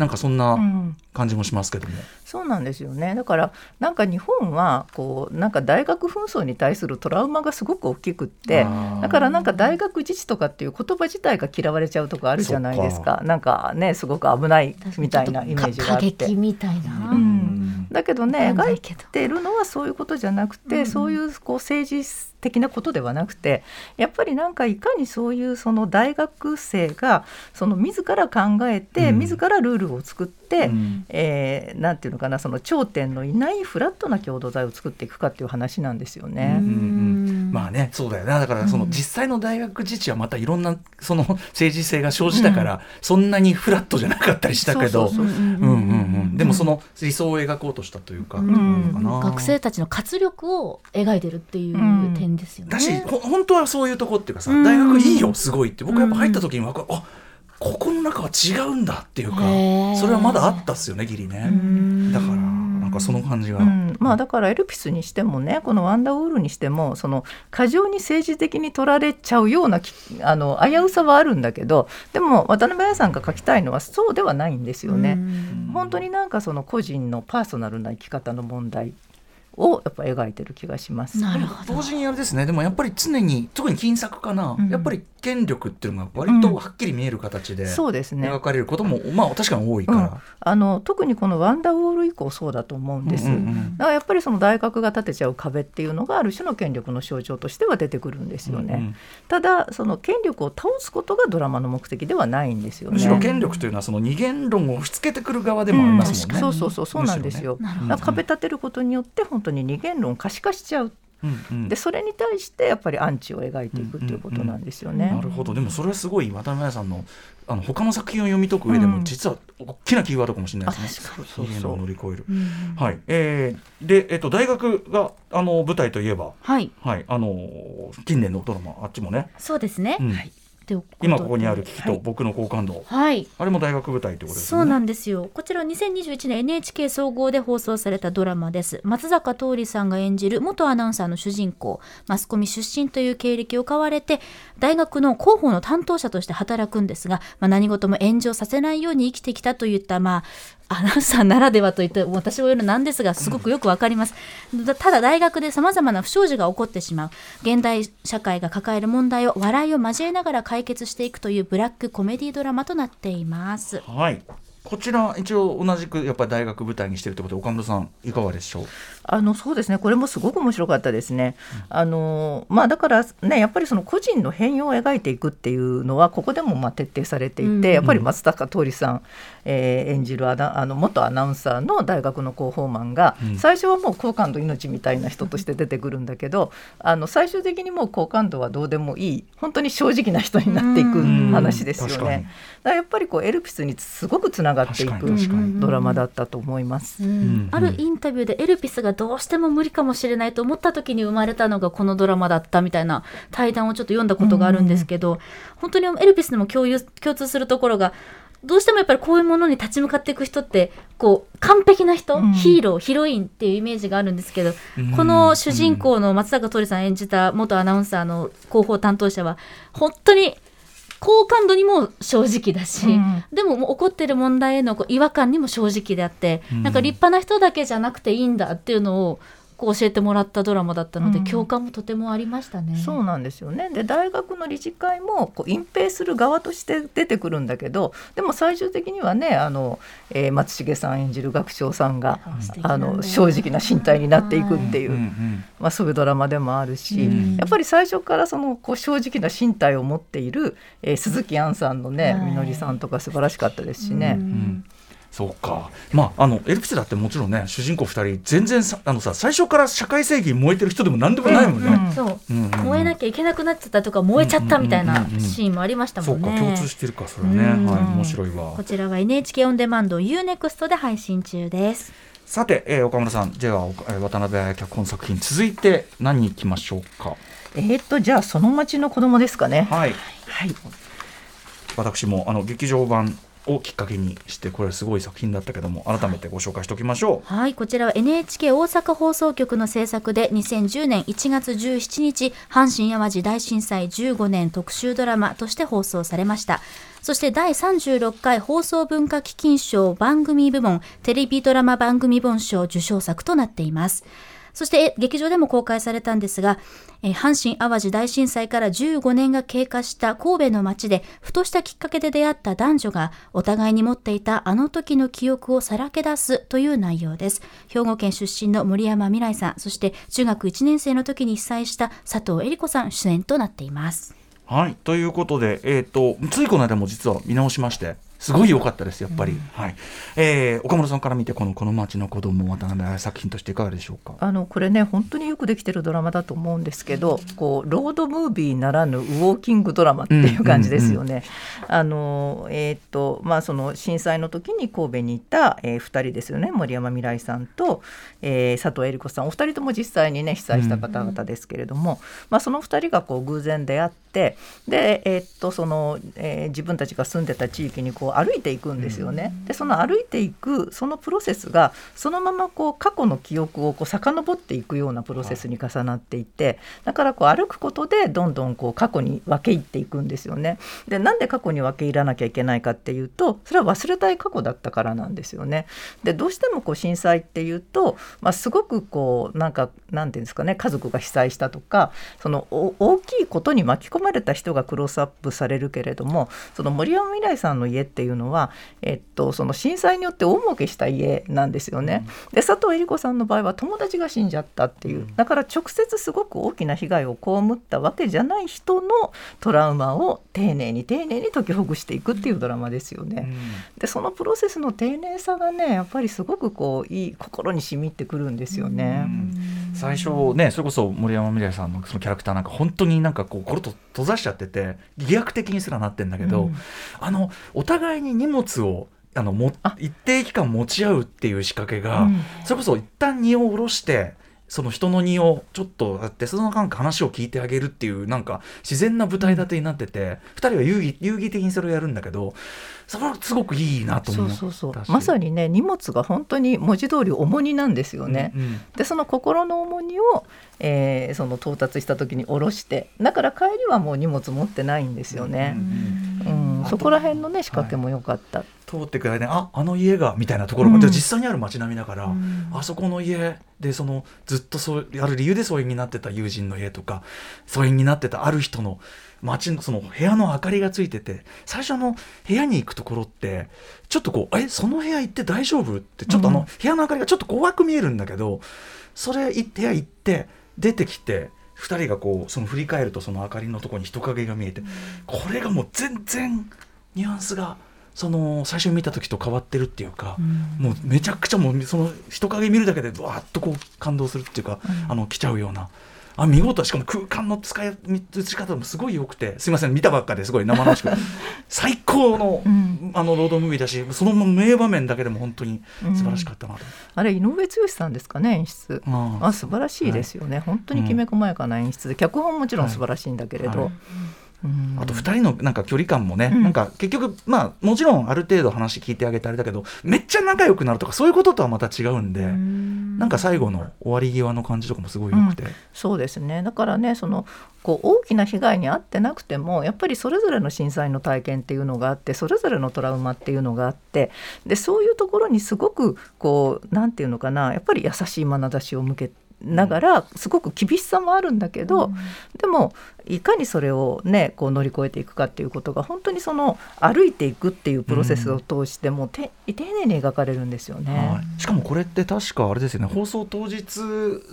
なんかそんうなん。感じもしますけども。そうなんですよね。だからなんか日本はこうなんか大学紛争に対するトラウマがすごく大きくってだからなんか大学自治とかっていう言葉自体が嫌われちゃうとこあるじゃないですそか。なんかねすごごく危ないみたいなイメージがあっ過激て。みたいな、うん。だけどね描いてるのはそういうことじゃなくて、うん。そういうこう政治的なことではなくてやっぱりなんかいかにそういうその大学生がその自ら考えて、うん。自らルールを作って、うん。えーなんていうのかなその頂点のいないフラットな共同体を作っていくかっていう話なんですよね。うんうんん。まあねそうだよねだからそのうん。実際の大学自治はまたいろんなその政治性が生じたから、そんなにフラットじゃなかったりしたけど。うんでもその理想を描こうとしたというか、うん。学生たちの活力を描いてるっていううん。点ですよね。だしほ本当はそういうとこっていうかさ、うん。大学いいよすごいって。僕やっぱ入った時に分かる、あここの中は違うんだっていうかそれはまだあったっすよねギリね、だからなんかその感じが、うん、まあだからエルピスにしてもねこの「ワンダーウォール」にしてもその過剰に政治的に取られちゃうようなきあの危うさはあるんだけどでも渡辺彩さんが書きたいのはそうではないんですよね。本当になんかその個人のパーソナルな生き方の問題をやっぱ描いてる気がします。なるほど。同時にあれですねでもやっぱり常に特に金作かな、うんやっぱり権力っていうのが割とはっきり見える形でそうですね描かれることも、まあ確かに多いから。あの特にこの「ワンダーウォール」以降そうだと思うんです。うんうんうんだからやっぱりその大学が立てちゃう壁っていうのがある種の権力の象徴としては出てくるんですよね。うんうんただその権力を倒すことがドラマの目的ではないんですよね。むしろ権力というのはその二元論を押し付けてくる側でもありますもんね。そうそうそうそうなんですよ。ね壁立てることによって本当に二元論を可視化しちゃう。うんうん。でそれに対してやっぱりアンチを描いていくっていうことなんですよね。なるほど。でもそれはすごい渡辺彩さんのあの他の作品を読み解く上でうん。も実は大きなキーワードかもしれないですね。そうそう二元論を乗り越える。うんはい、えーで、えっと、大学があの舞台といえば、はい、はい、あのー近年のドラマあっちもね、そうですね。うん。とい今ここにある「危機と僕の好感度」はい。あれも大学舞台ということですそう。なんですよ。こちら2021年 NHK 総合で放送されたドラマです。松坂桃李さんが演じる元アナウンサーの主人公、マスコミ出身という経歴を買われて、大学の広報の担当者として働くんですが、まあ、何事も炎上させないように生きてきたといった、まあ、アナウンサーならではといって私も言うのなんですがすごくよくわかります、ただ大学でさまざまな不祥事が起こってしまう。現代社会が抱える問題を笑いを交えながら解決していくというブラックコメディドラマとなっています。はい。こちら一応同じくやっぱり大学舞台にしてるってことで岡村さんいかがでしょう？あのそうですね。これもすごく面白かったですね。あのまあ、だからねやっぱりその個人の変容を描いていくっていうのはここでもまあ徹底されていて、うん。やっぱり松坂桃李さん、えー演じるアナあの元アナウンサーの大学の広報マンが、うん。最初はもう好感度命みたいな人として出てくるんだけどあの最終的にもう好感度はどうでもいい本当に正直な人になっていくうん話ですよ確かに。ね。だからやっぱりこうエルピスにすごくつながっていくドラマだったと思います。うん。うん。あるインタビューでエルピスがどうしても無理かもしれないと思った時に生まれたのがこのドラマだったみたいな対談をちょっと読んだことがあるんですけど、本当にエルピスでも共有共通するところがどうしてもやっぱりこういうものに立ち向かっていく人ってこう完璧な人、うん。ヒーローヒロインっていうイメージがあるんですけど、うん。この主人公の松坂桃李さん演じた元アナウンサーの広報担当者は本当に好感度にも正直だし、うん。でももう起こってる問題への違和感にも正直であって、うん。なんか立派な人だけじゃなくていいんだっていうのをこう教えてもらったドラマだったので、うん。共感もとてもありましたね。そうなんですよね。で大学の理事会もこう隠蔽する側として出てくるんだけどでも最終的にはねあの、えー松重さん演じる学長さんがあの正直な身体になっていくっていう、まあ、そういうドラマでもあるし、うん。やっぱり最初からそのこう正直な身体を持っている、えー鈴木杏さんのねはい。みのりさんとか素晴らしかったですしね。そうか。まああのエルプスだってもちろんね主人公2人全然さあのさ最初から社会正義に燃えてる人でも何でもないもんね。うんうんそう。うんうん。うん燃えなきゃいけなくなっちゃったとか燃えちゃったみたいなシーンもありましたそもね。うんか共通してるかそれはね、うん。はい面白いわ。こちらは NHK オンデマンド UNEXT で配信中です。さて、えー岡村さん。ではおえー渡辺彩脚本作品続いて何に行きましょうか？えーっとじゃあその町の子供ですかね。はい。はい。私もあの劇場版をきっかけにしてこれすごい作品だったけども改めてご紹介しておきましょう、はい、こちらは NHK 大阪放送局の制作で2010年1月17日阪神・淡路大震災15年特集ドラマとして放送されました。そして第36回放送文化基金賞番組部門テレビドラマ番組本賞受賞作となっています。そして劇場でも公開されたんですが、えー阪神・淡路大震災から15年が経過した神戸の街でふとしたきっかけで出会った男女がお互いに持っていたあの時の記憶をさらけ出すという内容です。兵庫県出身の森山未来さん、そして中学1年生の時に被災した佐藤恵理子さん主演となっています。はいということで、えー、とついこの間も実は見直しましてすごい良かったですやっぱり、はい。えー岡村さんから見てこの「この町の子供渡辺彩作品としていかがでしょうか？あのこれね本当によくできてるドラマだと思うんですけどこうロードムービーならぬウォーキングドラマっていう感じですよね。あのえーっとまあその震災の時に神戸にいた、えー、2人ですよね森山未来さんと、えー佐藤恵理子さん。お二人とも実際にね被災した方々ですけれども、まあ、その2人がこう偶然出会ってで、えーっとそのえー自分たちが住んでた地域にこう歩いていくんですよね。でその歩いていくそのプロセスがそのままこう過去の記憶をこう遡っていくようなプロセスに重なっていてだからこう歩くことでどんどんこう過去に分け入っていくんですよね。でなんで過去に分け入らなきゃいけないかっていうとそれは忘れたい過去だったからなんですよね。でどうしてもこう震災っていうと、まあ、すごくこうなんかなんていうんですかね家族が被災したとかそのお大きいことに巻き込まれた人がクロスアップされるけれどもその森山未来さんの家っていうのは、えっと、その震災によって大儲けした家なんですよね。で佐藤恵理子さんの場合は友達が死んじゃったっていうだから直接すごく大きな被害を被ったわけじゃない人のトラウマを丁寧に丁寧に解きほぐしていくっていうドラマですよね。でそのプロセスの丁寧さがねやっぱりすごくこういい心に染みってくるんですよね。最初ねそれこそ森山未來さんのそのキャラクターなんか本当になんかこうコロッと閉ざしちゃってて疑惑的にすらなってんだけど、うん。あのお互いに荷物をあのもあ。一定期間持ち合うっていう仕掛けが、うん。それこそ一旦荷を下ろしてその人の荷をちょっとやってそのなんか話を聞いてあげるっていうなんか自然な舞台立てになってて、二人は遊戯遊戯的にそれをやるんだけどそれはすごくいいなと思ったしそうそうそう。まさにね荷物が本当に文字通り重荷なんですよね。うんうん。でその心の重荷を、えーその到達した時に下ろしてだから帰りはもう荷物持ってないんですよね。うんあとそこら辺のね仕掛けも良かった。通ってくる間にああの家がみたいなところが、うん。じゃあ実際にある街並みだから、うん。あそこの家でそのずっとそうある理由で疎遠になってた友人の家とか疎遠になってたある人の街のその部屋の明かりがついてて最初の部屋に行くところってちょっとこうえその部屋行って大丈夫？ってちょっとあの、うん。部屋の明かりがちょっと怖く見えるんだけどそれい部屋行って出てきて2人がこうその振り返るとその明かりのところに人影が見えて、これがもう全然ニュアンスがその最初に見た時と変わってるっていうか、もうめちゃくちゃもうその人影見るだけでわーっとこう感動するっていうか、あの来ちゃうような。あ見事しかも空間の使い映し方もすごい良くて。すいません。見たばっかですごい。生々しく。最高の,、うん。あのロードムービーだしその名場面だけでも本当に素晴らしかったなと、あれ井上剛さんですかね演出。ああ。素晴らしいですよね、本当にきめ細やかな演出で、脚本もちろん素晴らしいんだけれど、はい。うんあと2人のなんか距離感もね、うん。なんか結局まあもちろんある程度話聞いてあげてあれだけどめっちゃ仲良くなるとかそういうこととはまた違うんで、なん。なんか最後の終わり際の感じとかもすごい良くて、そうですね。だからねそのこう大きな被害に遭ってなくてもやっぱりそれぞれの震災の体験っていうのがあってそれぞれのトラウマっていうのがあってでそういうところにすごくこうなんていうのかなやっぱり優しい眼差しを向けながらすごく厳しさもあるんだけど、でもいかにそれをねこう乗り越えていくかっていうことが本当にその歩いていくっていうプロセスを通しても、て丁寧に描かれるんですよね、はい。しかもこれって確かあれですよね。放送当日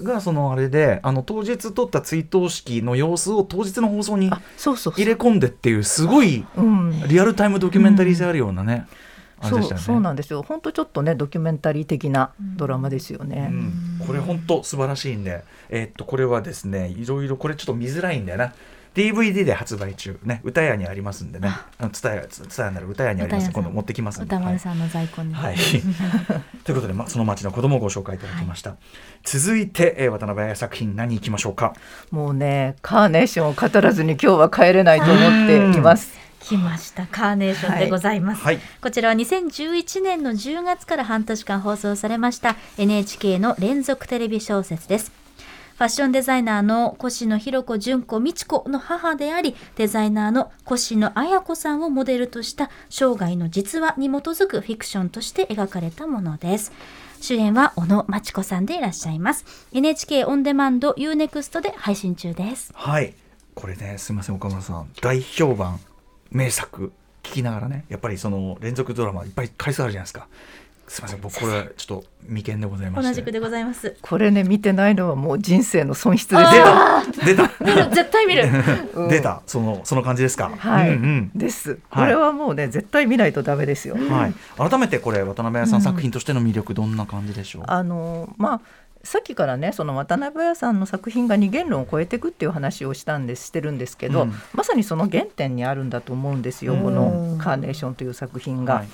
がそのあれであの当日撮った追悼式の様子を当日の放送にあそうそうそう。入れ込んでっていうすごいうん。リアルタイムドキュメンタリー性あるようなね、あれそうでしたよね。そうなんですよ。本当ちょっとねドキュメンタリー的なドラマですよね、うん。これ本当素晴らしいんで、えーっとこれはですねいろいろこれちょっと見づらいんだよな。DVD で発売中ね。歌屋にありますんでね。伝え伝えなる歌屋にあります。今度持ってきますんで。歌丸さんの在庫に、はい、ということで、ま、その町の子供をご紹介いただきました、続いて、えー渡辺彩作品何いきましょうか？もうねカーネーションを語らずに今日は帰れないと思っています来ました。カーネーションでございます、はい。こちらは2011年の10月から半年間放送されました NHK の連続テレビ小説です。ファッションデザイナーの越野弘子純子美智子の母でありデザイナーの越野綾子さんをモデルとした生涯の実話に基づくフィクションとして描かれたものです。主演は小野真知子さんでいらっしゃいます。NHK オンデマンド UNEXT で配信中です。はい。これねすみません岡村さん。大評判名作聞きながらねやっぱりその連続ドラマいっぱい回数あるじゃないですか。すみません僕これちょっと未見でございまして。同じくでございます。これね見てないのはもう人生の損失です出よた 出た。絶対見る。うん。出た。そのその感じですか。はい、うんです。はい。これはもうね絶対見ないとダメですよ、うんはい、改めてこれ渡辺彩さん作品としての魅力どんな感じでしょう、あのまあさっきからねその渡辺彩さんの作品が二元論を超えていくっていう話をしたんですしてるんですけど、うん。まさにその原点にあるんだと思うんですよ、この「カーネーション」という作品が。はい。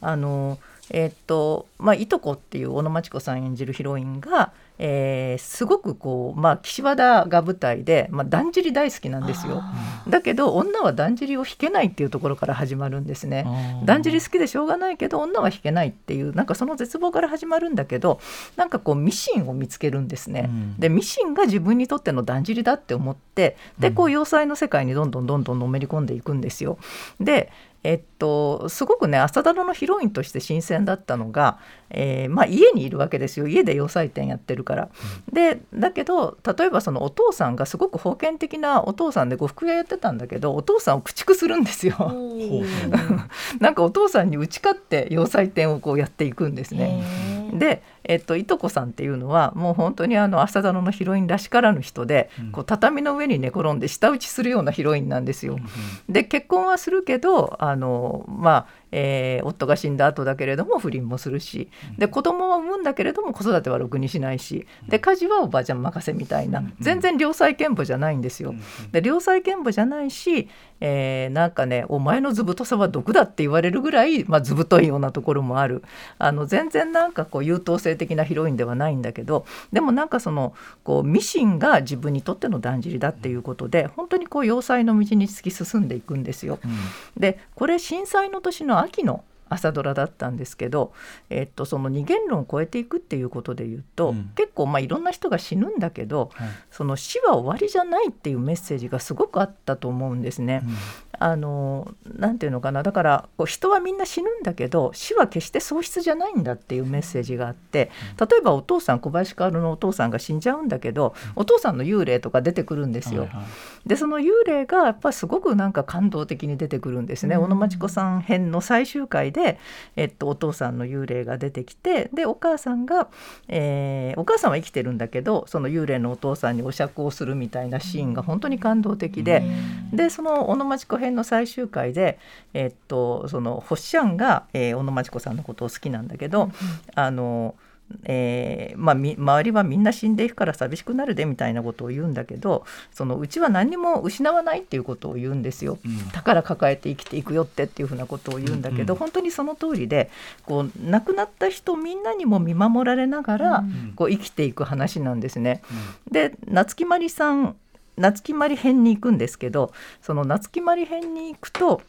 あのえーっとまあ、いとこっていう小野真知子さん演じるヒロインが、えーすごくこう、まあ、岸和田が舞台で、まあ、だんじり大好きなんですよ。だけど女はだんじりを弾けないっていうところから始まるんですね。だんじり好きでしょうがないけど女は弾けないっていうなんかその絶望から始まるんだけどなんかこうミシンを見つけるんですね。うんでミシンが自分にとってのだんじりだって思ってでこう要塞の世界にどんどんどんどんのめり込んでいくんですよ。でえっと、すごくね朝ドラのヒロインとして新鮮だったのが、えーまあ、家にいるわけですよ家で洋裁店やってるから。でだけど例えばそのお父さんがすごく封建的なお父さんで呉服屋やってたんだけどお父さんを駆逐するんですよ。なんかお父さんに打ち勝って洋裁店をこうやっていくんですね。で、えっと、いとこさんっていうのはもう本当にあの朝ドラのヒロインらしからぬ人で、うん。こう畳の上に寝転んで舌打ちするようなヒロインなんですよ。で結婚はするけどあの、まあえー夫が死んだ後だけれども不倫もするしで子供は産むんだけれども子育てはろくにしないしで家事はおばあちゃん任せみたいな全然良妻賢母じゃないんですよ。で良妻賢母じゃないし、えーなんかねお前の図太さは毒だって言われるぐらい、まあ、図太いようなところもある。あの全然なんかこう優等生的なヒロインではないんだけどでもなんかそのこうミシンが自分にとってのだんじりだっていうことで本当にこう要塞の道に突き進んでいくんですよ。でこれ震災の年の秋の朝ドラだったんですけど、えっと、その二元論を超えていくっていうことで言うと、うん。結構まあいろんな人が死ぬんだけどその死は終わりじゃないっていうメッセージがすごくあったと思うんですね。あのなんていうのかな。だからこう人はみんな死ぬんだけど死は決して喪失じゃないんだっていうメッセージがあって例えばお父さん小林薫のお父さんが死んじゃうんだけどお父さんの幽霊とか出てくるんですよ。でその幽霊がやっぱすごくなんか感動的に出てくるんですね、うん。小野真知子さん編の最終回で、えっと、お父さんの幽霊が出てきてでお母さんが、えーお母さんは生きてるんだけどその幽霊のお父さんにお酌をするみたいなシーンが本当に感動的で。でその小野真知子編の最終回で、えっと、そのホッシャンが、えー小野真知子さんのことを好きなんだけど、あのえーまあ、み周りはみんな死んでいくから寂しくなるでみたいなことを言うんだけどそのうちは何にも失わないっていうことを言うんですよ。宝抱えて生きていくよってっていうふうなことを言うんだけど、うん本当にその通りでこう亡くなった人みんなにも見守られながら、うんこう生きていく話なんですね。で夏木マリさん夏木マリ編に行くんですけどその夏木マリ編に行くと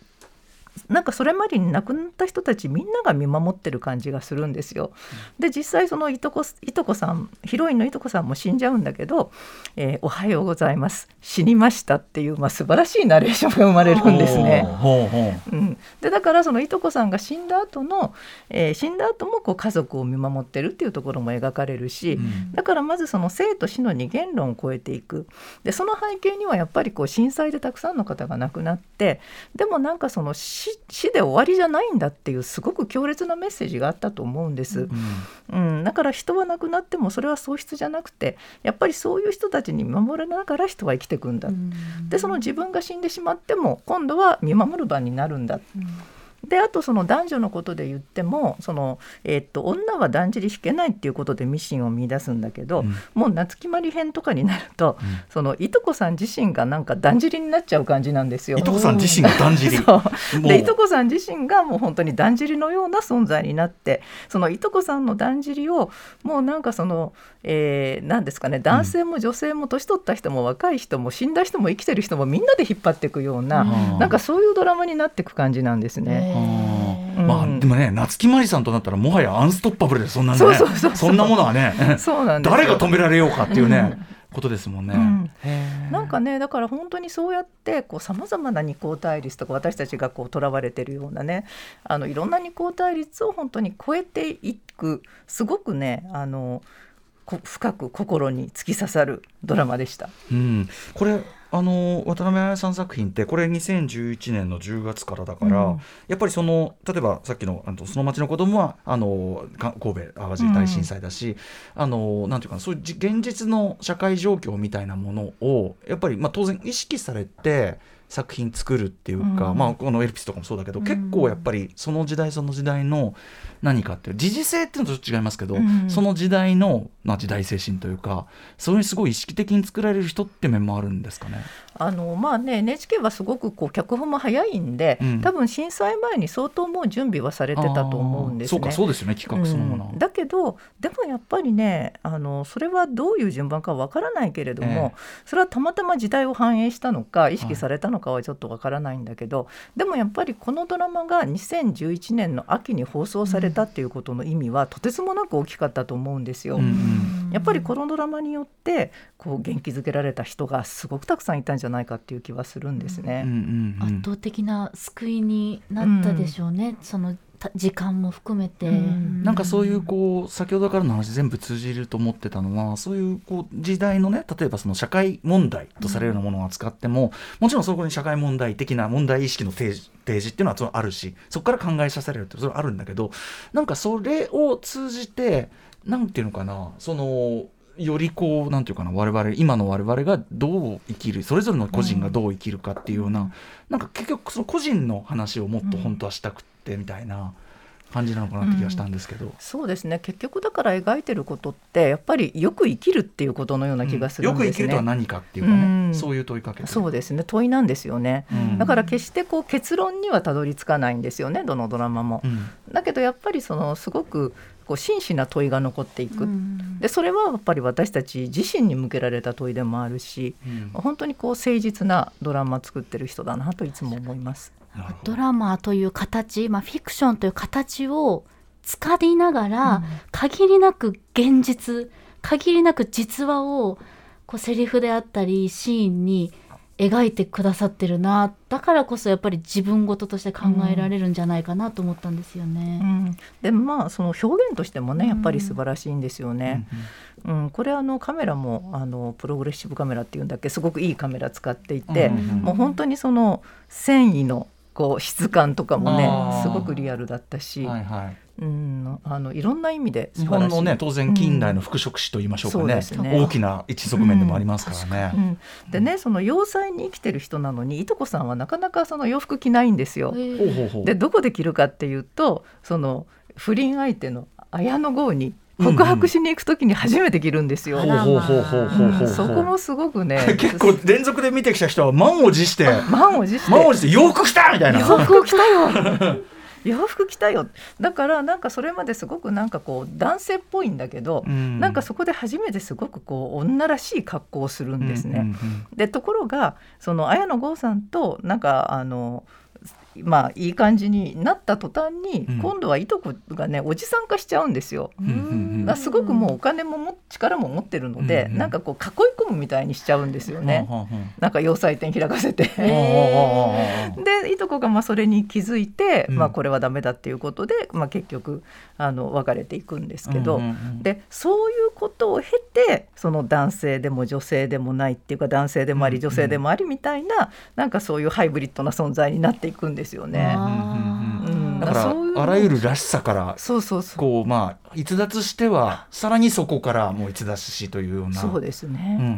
なんかそれまでに亡くなった人たちみんなが見守ってる感じがするんですよ。で実際そのいとこいとこさんヒロインのいとこさんも死んじゃうんだけど「えー、おはようございます。死にました」っていう、まあ、素晴らしいナレーションが生まれるんですね。うん、でだからそのいとこさんが死んだ後の、えー、死んだ後もこう家族を見守ってるっていうところも描かれるし、うん、だからまずその生と死の二元論を超えていく。でその背景にはやっぱりこう震災でたくさんの方が亡くなってでもなんかその死死で終わりじゃないんだっていうすごく強烈なメッセージがあったと思うんです、うん、うん、だから人は亡くなってもそれは喪失じゃなくてやっぱりそういう人たちに守られながら人は生きていくんだ、うん、でその自分が死んでしまっても今度は見守る番になるんだ、うんであとその男女のことで言ってもその、えー、っと女はだんじり引けないっていうことでミシンを見出すんだけど、うん、もう夏木まり編とかになると、うん、そのいとこさん自身がなんかだんじりになっちゃう感じなんですよ。いとこさん自身がだんじり でいとこさん自身がもう本当にだんじりのような存在になってそのいとこさんのだんじりをもうなんかその、えー、なんですかね男性も女性も年取った人も若い人も死んだ人も生きてる人もみんなで引っ張っていくような、うん、なんかそういうドラマになっていく感じなんですね。まあでもね夏木マリさんとなったらもはやアンストッパブルでそんなね。そんなものはね。そうなん誰が止められようかっていうね、ことですもんね、うん、なんかねだから本当にそうやってさまざまな二項対立とか私たちがこうとらわれてるようなねあのいろんな二項対立を本当に超えていくすごくねあの深く心に突き刺さるドラマでした。うん、これあの渡辺彩さん作品ってこれ2011年の10月からだから、うん、やっぱりその例えばさっきのあのその町の子供はあの神戸淡路大震災だし、うん、あのなんていうかそういう現実の社会状況みたいなものをやっぱりまあ当然意識されて作品作るっていうか、うん、まあこのエルピスとかもそうだけど、結構やっぱりその時代その時代の何かっていう時事性っていうのとちょっと違いますけど、うん、その時代の、まあ、時代精神というかそういうすごい意識的に作られる人って面もあるんですかね？あのまあね NHK はすごくこう脚本も早いんで、うん、多分震災前に相当もう準備はされてたと思うんですね。そうかそうですよね企画そのもの、うん、だけどでもやっぱりねあのそれはどういう順番かわからないけれども、えー、それはたまたま時代を反映したのか意識されたのかはちょっとわからないんだけど、はい、でもやっぱりこのドラマが2011年の秋に放送されたっていうことの意味はとてつもなく大きかったと思うんですよ。うんやっぱりこのドラマによってこう元気づけられた人がすごくたくさんいたんじゃないかっていう気はするんですね。圧倒的な救いになったでしょうね。その時間も含めて、うん、なんかそういうこう先ほどからの話全部通じると思ってたのはそういうこう時代のね例えばその社会問題とされるようなものを扱っても、うん、もちろんそこに社会問題的な問題意識の提示提示っていうのはあるしそこから考えさせられるってそれはあるんだけどなんかそれを通じてなんていうのかなそのよりこうなんていうかな我々今の我々がどう生きるそれぞれの個人がどう生きるかっていうような、うん、なんか結局その個人の話をもっと本当はしたくてみたいな。感じなのかなって気がしたんですけど、うん、そうですね。結局だから描いてることってやっぱりよく生きるっていうことのような気がするんですね、うん、よく生きるとは何かっていうかね、うん、そういう問いかけそうですね。問いなんですよね、だから決してこう結論にはたどり着かないんですよね。どのドラマも、だけどやっぱりそのすごくこう真摯な問いが残っていく、うん、でそれはやっぱり私たち自身に向けられた問いでもあるし、うん、本当にこう誠実なドラマ作ってる人だなといつも思います。ドラマという形、まあ、フィクションという形を使いながら、うん、限りなく現実限りなく実話をこうセリフであったりシーンに描いてくださってるな。だからこそやっぱり自分事として考えられるんじゃないかなと思ったんですよね。うん、でまあその表現としてもねやっぱり素晴らしいんですよね。うん、うん、これあのカメラもあのプログレッシブカメラっていうんだっけすごくいいカメラ使っていて、もう本当にその繊維のこう質感とかもねすごくリアルだったし、はいはい、うん、あのいろんな意味で日本のね当然近代の服飾史と言いましょうかね。うん、ね。大きな一側面でもありますからね。うん、でねその要塞に生きてる人なのにいとこさんはなかなかその洋服着ないんですよ。でどこで着るかっていうとその不倫相手の綾野剛に告白しに行くときに初めて着るんですよ。そこもすごくね。結構連続で見てきた人は満を持して。満を持して。満を持して洋服着たみたいな。洋服着たよ。洋服着たよだからなんかそれまですごくなんかこう男性っぽいんだけど、うん、なんかそこで初めてすごくこう女らしい格好をするんですね。でところがその綾野剛さんとなんかあのまあいい感じになった途端に、うん。今度はいとこがねおじさん化しちゃうんですよ。うんうんうん。だすごくもうお金もも力も持ってるので、うんうん。なんかこう囲い込むみたいにしちゃうんですよね。はあはあはなんか洋裁店開かせて。でいとこがまあそれに気づいて、うん。まあ、これはダメだっていうことで、まあ、結局あの別れていくんですけど、うんうんうん。でそういうことを経てその男性でも女性でもないっていうか男性でもありうん女性でもありみたいな、なんかそういうハイブリッドな存在になっていくんですよね。あーうんだからあらゆるらしさからそうそうそう。こうまあ逸脱してはさらにそこからもう逸脱しというような。そうですね。うんうんう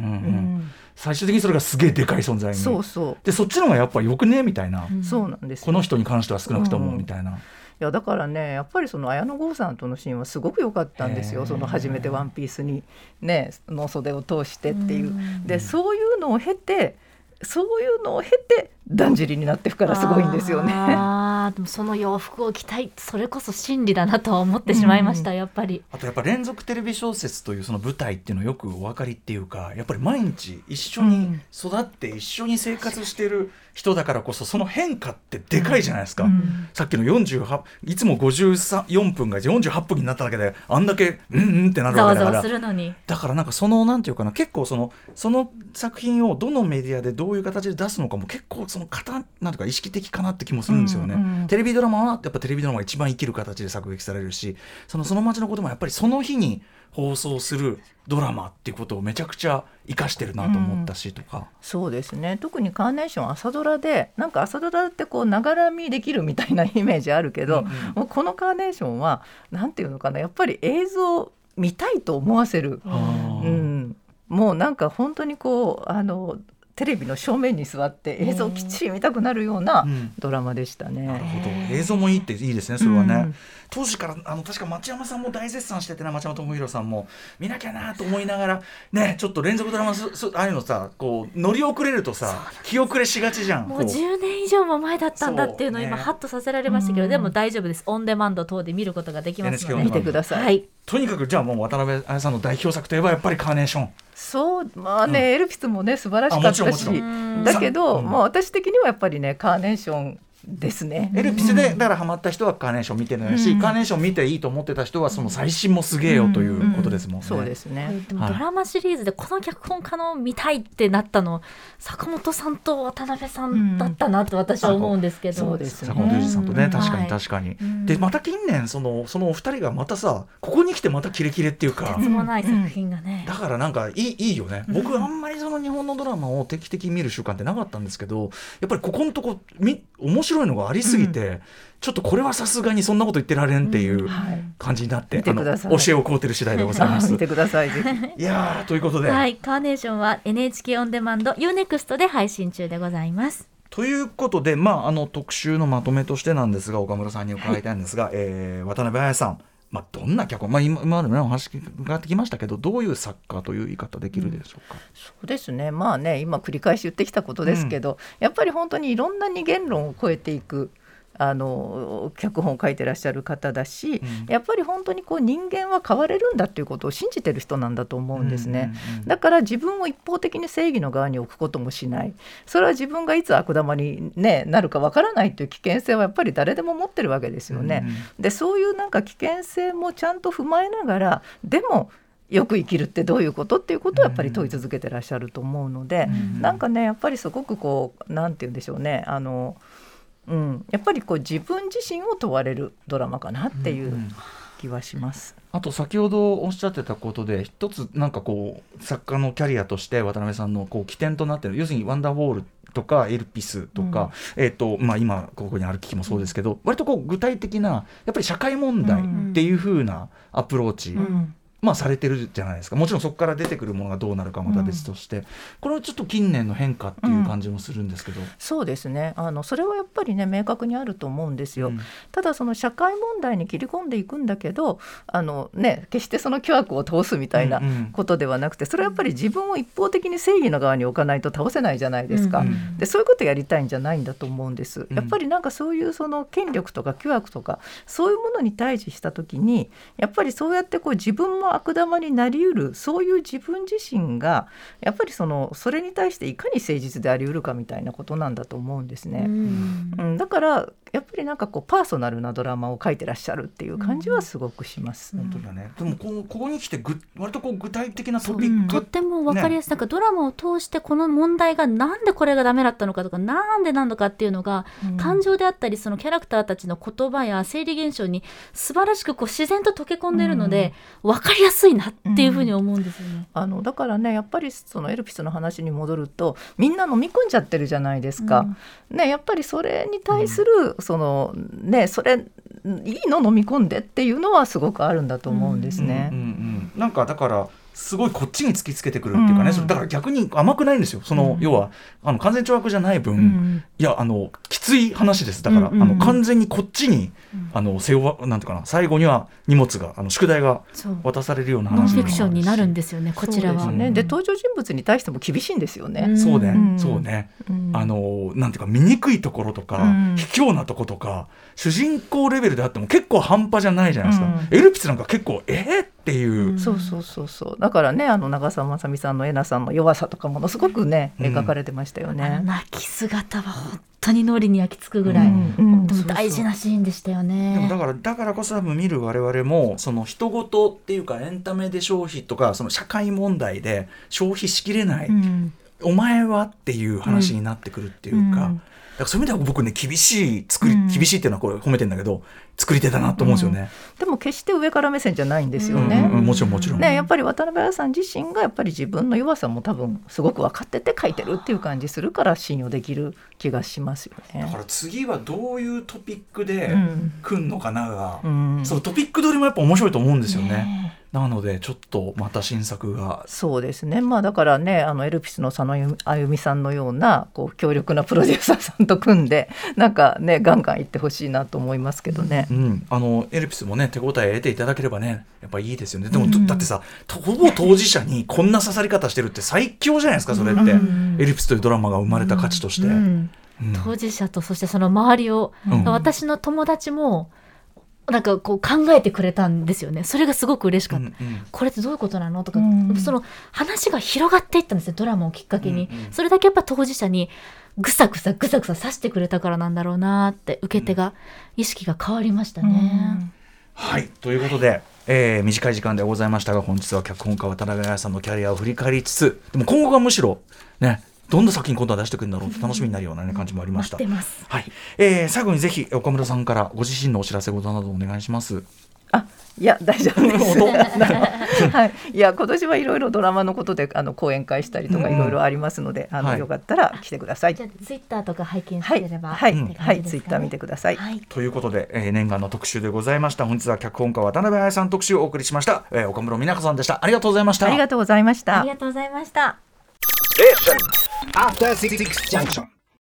ん。最終的にそれがすげえでかい存在に。そうそう。でそっちの方がやっぱよくねみたいな、うん。そうなんですよ。この人に関しては少なくともうん。みたいな、いやだからねやっぱりその綾野剛さんとのシーンはすごく良かったんですよ。その初めて「ワンピースにねの袖を通してっていう。うん。でそういうのを経てそういうのを経てだんじりになっていくからすごいんですよね。あーでもその洋服を着たいそれこそ真理だなとは思ってしまいました、やっぱり。あとやっぱ連続テレビ小説というその舞台っていうのよくお分かりっていうかやっぱり毎日一緒に育って一緒に生活してる人だからこそその変化ってでかいじゃないですか、うんさっきの48いつも54分が48分になっただけであんだけうんうんってなるざわけだからするのに。だからなんかそのなんていうかな結構そのその作品をどのメディアでどういう形で出すのかも結構その型なんていうか意識的かなって気もするんですよね。うんうんテレビドラマはやっぱテレビドラマが一番生きる形で作劇されるしそのその街のこともやっぱりその日に放送するドラマっていうことをめちゃくちゃ生かしてるなと思ったしとか。そうですね。特にカーネーション朝ドラでなんか朝ドラってこうながら見できるみたいなイメージあるけど、うんうん。もうこのカーネーションはなんていうのかなやっぱり映像見たいと思わせる、うん、もうなんか本当にこうあのテレビの正面に座って映像をきっちり見たくなるようなうん。ドラマでしたね。なるほど。映像もいいっていいですねそれはね、うん。当時からあの確か町山さんも大絶賛しててな町山智博さんも。見なきゃなと思いながらねちょっと連続ドラマすすああいうのさこう乗り遅れるとさ気遅れしがちじゃん。もう。こう10年以上も前だったんだっていうのを今ハッとさせられましたけど、うん。でも大丈夫です。オンデマンド等で見ることができますので。見てください。はい。とにかくじゃあもう渡辺彩さんの代表作といえばやっぱりカーネーションそうまあね、エルピスもね素晴らしかったし。だけど、うん。もう私的にはやっぱりねカーネーションですね。エルピスでだからハマった人はカーネーション見てないし、うん。カーネーション見ていいと思ってた人はその最新もすげえよということですもん。ね。そうですね。でもドラマシリーズでこの脚本家の見たいってなったの坂本さんと渡辺さんだったなと私は思うんですけど、そうですね。坂本龍二さんとね、うん確かにはい確かに、うん。でまた近年そのそのお二人がまたさここに来てまたキレキレっていうか。もない作品がね。だ、からなんかいいいいよね、僕あんまりその日本のドラマを定期的に見る習慣ってなかったんですけどやっぱりここのとこみ面白いのがありすぎて、ちょっとこれはさすがにそんなこと言ってられんっていうはい。感じになって、見てくださいあの教えを請うてる次第でございます。あ 見てください。いやーということで、はい、カーネーションは NHK オンデマンド UNEXT で配信中でございます。ということで、まあ、あの特集のまとめとしてなんですが岡村さんに伺いたいんですが、えー渡辺彩さん、まあ、どんな脚本、まあ、今今までもねお話がってきましたけどどういう作家という言い方できるでしょうか？そうですね。まあね今繰り返し言ってきたことですけど、やっぱり本当にいろんな二元論を超えていく。あの脚本を書いてらっしゃる方だし、うん。やっぱり本当にこう人間は変われるんだっていうことを信じてる人なんだと思うんですね。うんうんうんだから自分を一方的に正義の側に置くこともしない。それは自分がいつ悪玉に、ね、なるかわからないという危険性はやっぱり誰でも持ってるわけですよね。うんうんでそういうなんか危険性もちゃんと踏まえながらでもよく生きるってどういうことっていうことをやっぱり問い続けてらっしゃると思うので、うん。なんかねやっぱりすごくこうなんて言うんでしょうね。あの、うん、やっぱりこう自分自身を問われるドラマかなっていう気はします。あと先ほどおっしゃってたことで一つなんかこう作家のキャリアとして渡辺さんのこう起点となっている要するに「ワンダーウォール」とか「エルピス」とか、えーとまあ、今ここにある機器もそうですけど、割とこう具体的なやっぱり社会問題っていう風なアプローチ、うんまあ、されてるじゃないですか。もちろんそこから出てくるものがどうなるかまた別として、これはちょっと近年の変化っていう感じもするんですけど。そうですね。あのそれはやっぱりね明確にあると思うんですよ。うん。ただその社会問題に切り込んでいくんだけどあの、ね、決してその巨悪を倒すみたいなうんうん。ことではなくてそれはやっぱり自分を一方的に正義の側に置かないと倒せないじゃないですか。うんでそういうことやりたいんじゃないんだと思うんです。うん。やっぱりなんかそういうその権力とか巨悪とかそういうものに対峙した時にやっぱりそうやってこう自分も悪玉になりうるそういう自分自身がやっぱりそのそれに対していかに誠実でありうるかみたいなことなんだと思うんですね。うん。うん、だからやっぱりなんかこうパーソナルなドラマを書いてらっしゃるっていう感じはすごくします。本当だね。でもこうここに来てぐ割とこう具体的なトピックとっても分かりやすい、なんかドラマを通してこの問題がなんでこれがダメだったのかとかなんでなのかっていうのが、うん。感情であったりそのキャラクターたちの言葉や生理現象に素晴らしくこう自然と溶け込んでいるので、分かりやすいなっていうふうに思うんですよね。あのだからねやっぱりそのエルピスの話に戻るとみんな飲み込んじゃってるじゃないですか。ね、やっぱりそれに対する、そのねそれいいの？飲み込んでっていうのはすごくあるんだと思うんですね。うん。うん。うん、なんかだからすごいこっちに突きつけてくるっていうかね、うん。それだから逆に甘くないんですよ。その、うん。要はあの完全懲悪じゃない分、うん。いやあのきつい話です。だから、うんうんあの完全にこっちに、うん。あの背負わなんていうかな最後には荷物があの宿題がそう。渡されるようなノン話フィクションになるんでですよねこちらは。ですね、で登場人物に対しても厳しいんですよね。そうね、うん。そうね、うん。あのなんていうか醜いところとか、うん。卑怯なとことか主人公レベルであっても結構半端じゃないじゃないですか、うん。エルピスなんか結構えー、っていう、うん。そうそうそうそう。だからねあの長澤まさみさんのえなさんの弱さとかものすごくね、うん。描かれてましたよね。泣き姿は本当に脳裏に焼き付くぐらい、うん。大事なシーンでしたよね。でもだからだからこそ多分見る我々もその人事っていうかエンタメで消費とかその社会問題で消費しきれない、うん。お前はっていう話になってくるっていうか,、うんらそういう意味では僕ね厳しい作り、うん厳しいっていうのはこれ褒めてんだけど作り手だなと思うんですよね。でも決して上から目線じゃないんですようんね。うんうんもちろんもちろん。ね、やっぱり渡辺彩さん自身がやっぱり自分の弱さも多分すごく分かってて書いてるっていう感じするから信用できる気がしますよね。だから次はどういうトピックでうん来んのかなが、うんそのトピック取りもやっぱ面白いと思うんですよね。ねなのでちょっとまた新作が。そうですね。まあだからねあのエルピスの佐野あゆみさんのようなこう強力なプロデューサーさんと組んでなんかねガンガン行ってほしいなと思いますけどね。う。ん、あのエルピスもね手応え得ていただければねやっぱいいですよね。でも、うん。だってさとほぼ当事者にこんな刺さり方してるって最強じゃないですかそれって、うんエルピスというドラマが生まれた価値として、うん。うん。当事者とそしてその周りを、うん。私の友達もなんかこう考えてくれたんですよね。それがすごく嬉しかった、うんうん。これってどういうことなの？とか、うんその話が広がっていったんですよドラマをきっかけに、うんうん。それだけやっぱ当事者にぐさぐさぐさぐさ刺してくれたからなんだろうなって受け手が、意識が変わりましたね。はい。ということで、えー短い時間でございましたが本日は脚本家渡辺彩さんのキャリアを振り返りつつでも今後がむしろねどんな作品今度は出してくるんだろうと楽しみになるような、ね、感じもありました。待ってます。はいえー最後にぜひ岡村さんからご自身のお知らせごとなどお願いします。あいや大丈夫です。本 はい、いや今年はいろいろドラマのことであの講演会したりとかうんいろいろありますので、あのはいよかったら来てください。じゃあツイッターとか拝見しはいてれば、はいって感じはいツイッター見てください。はい。ということで、えー念願の特集でございました本日は脚本家渡辺彩さん特集をお送りしました、えー岡室美奈子さんでしたありがとうございましたありがとうございましたあり。がとうございました。After Six Junction.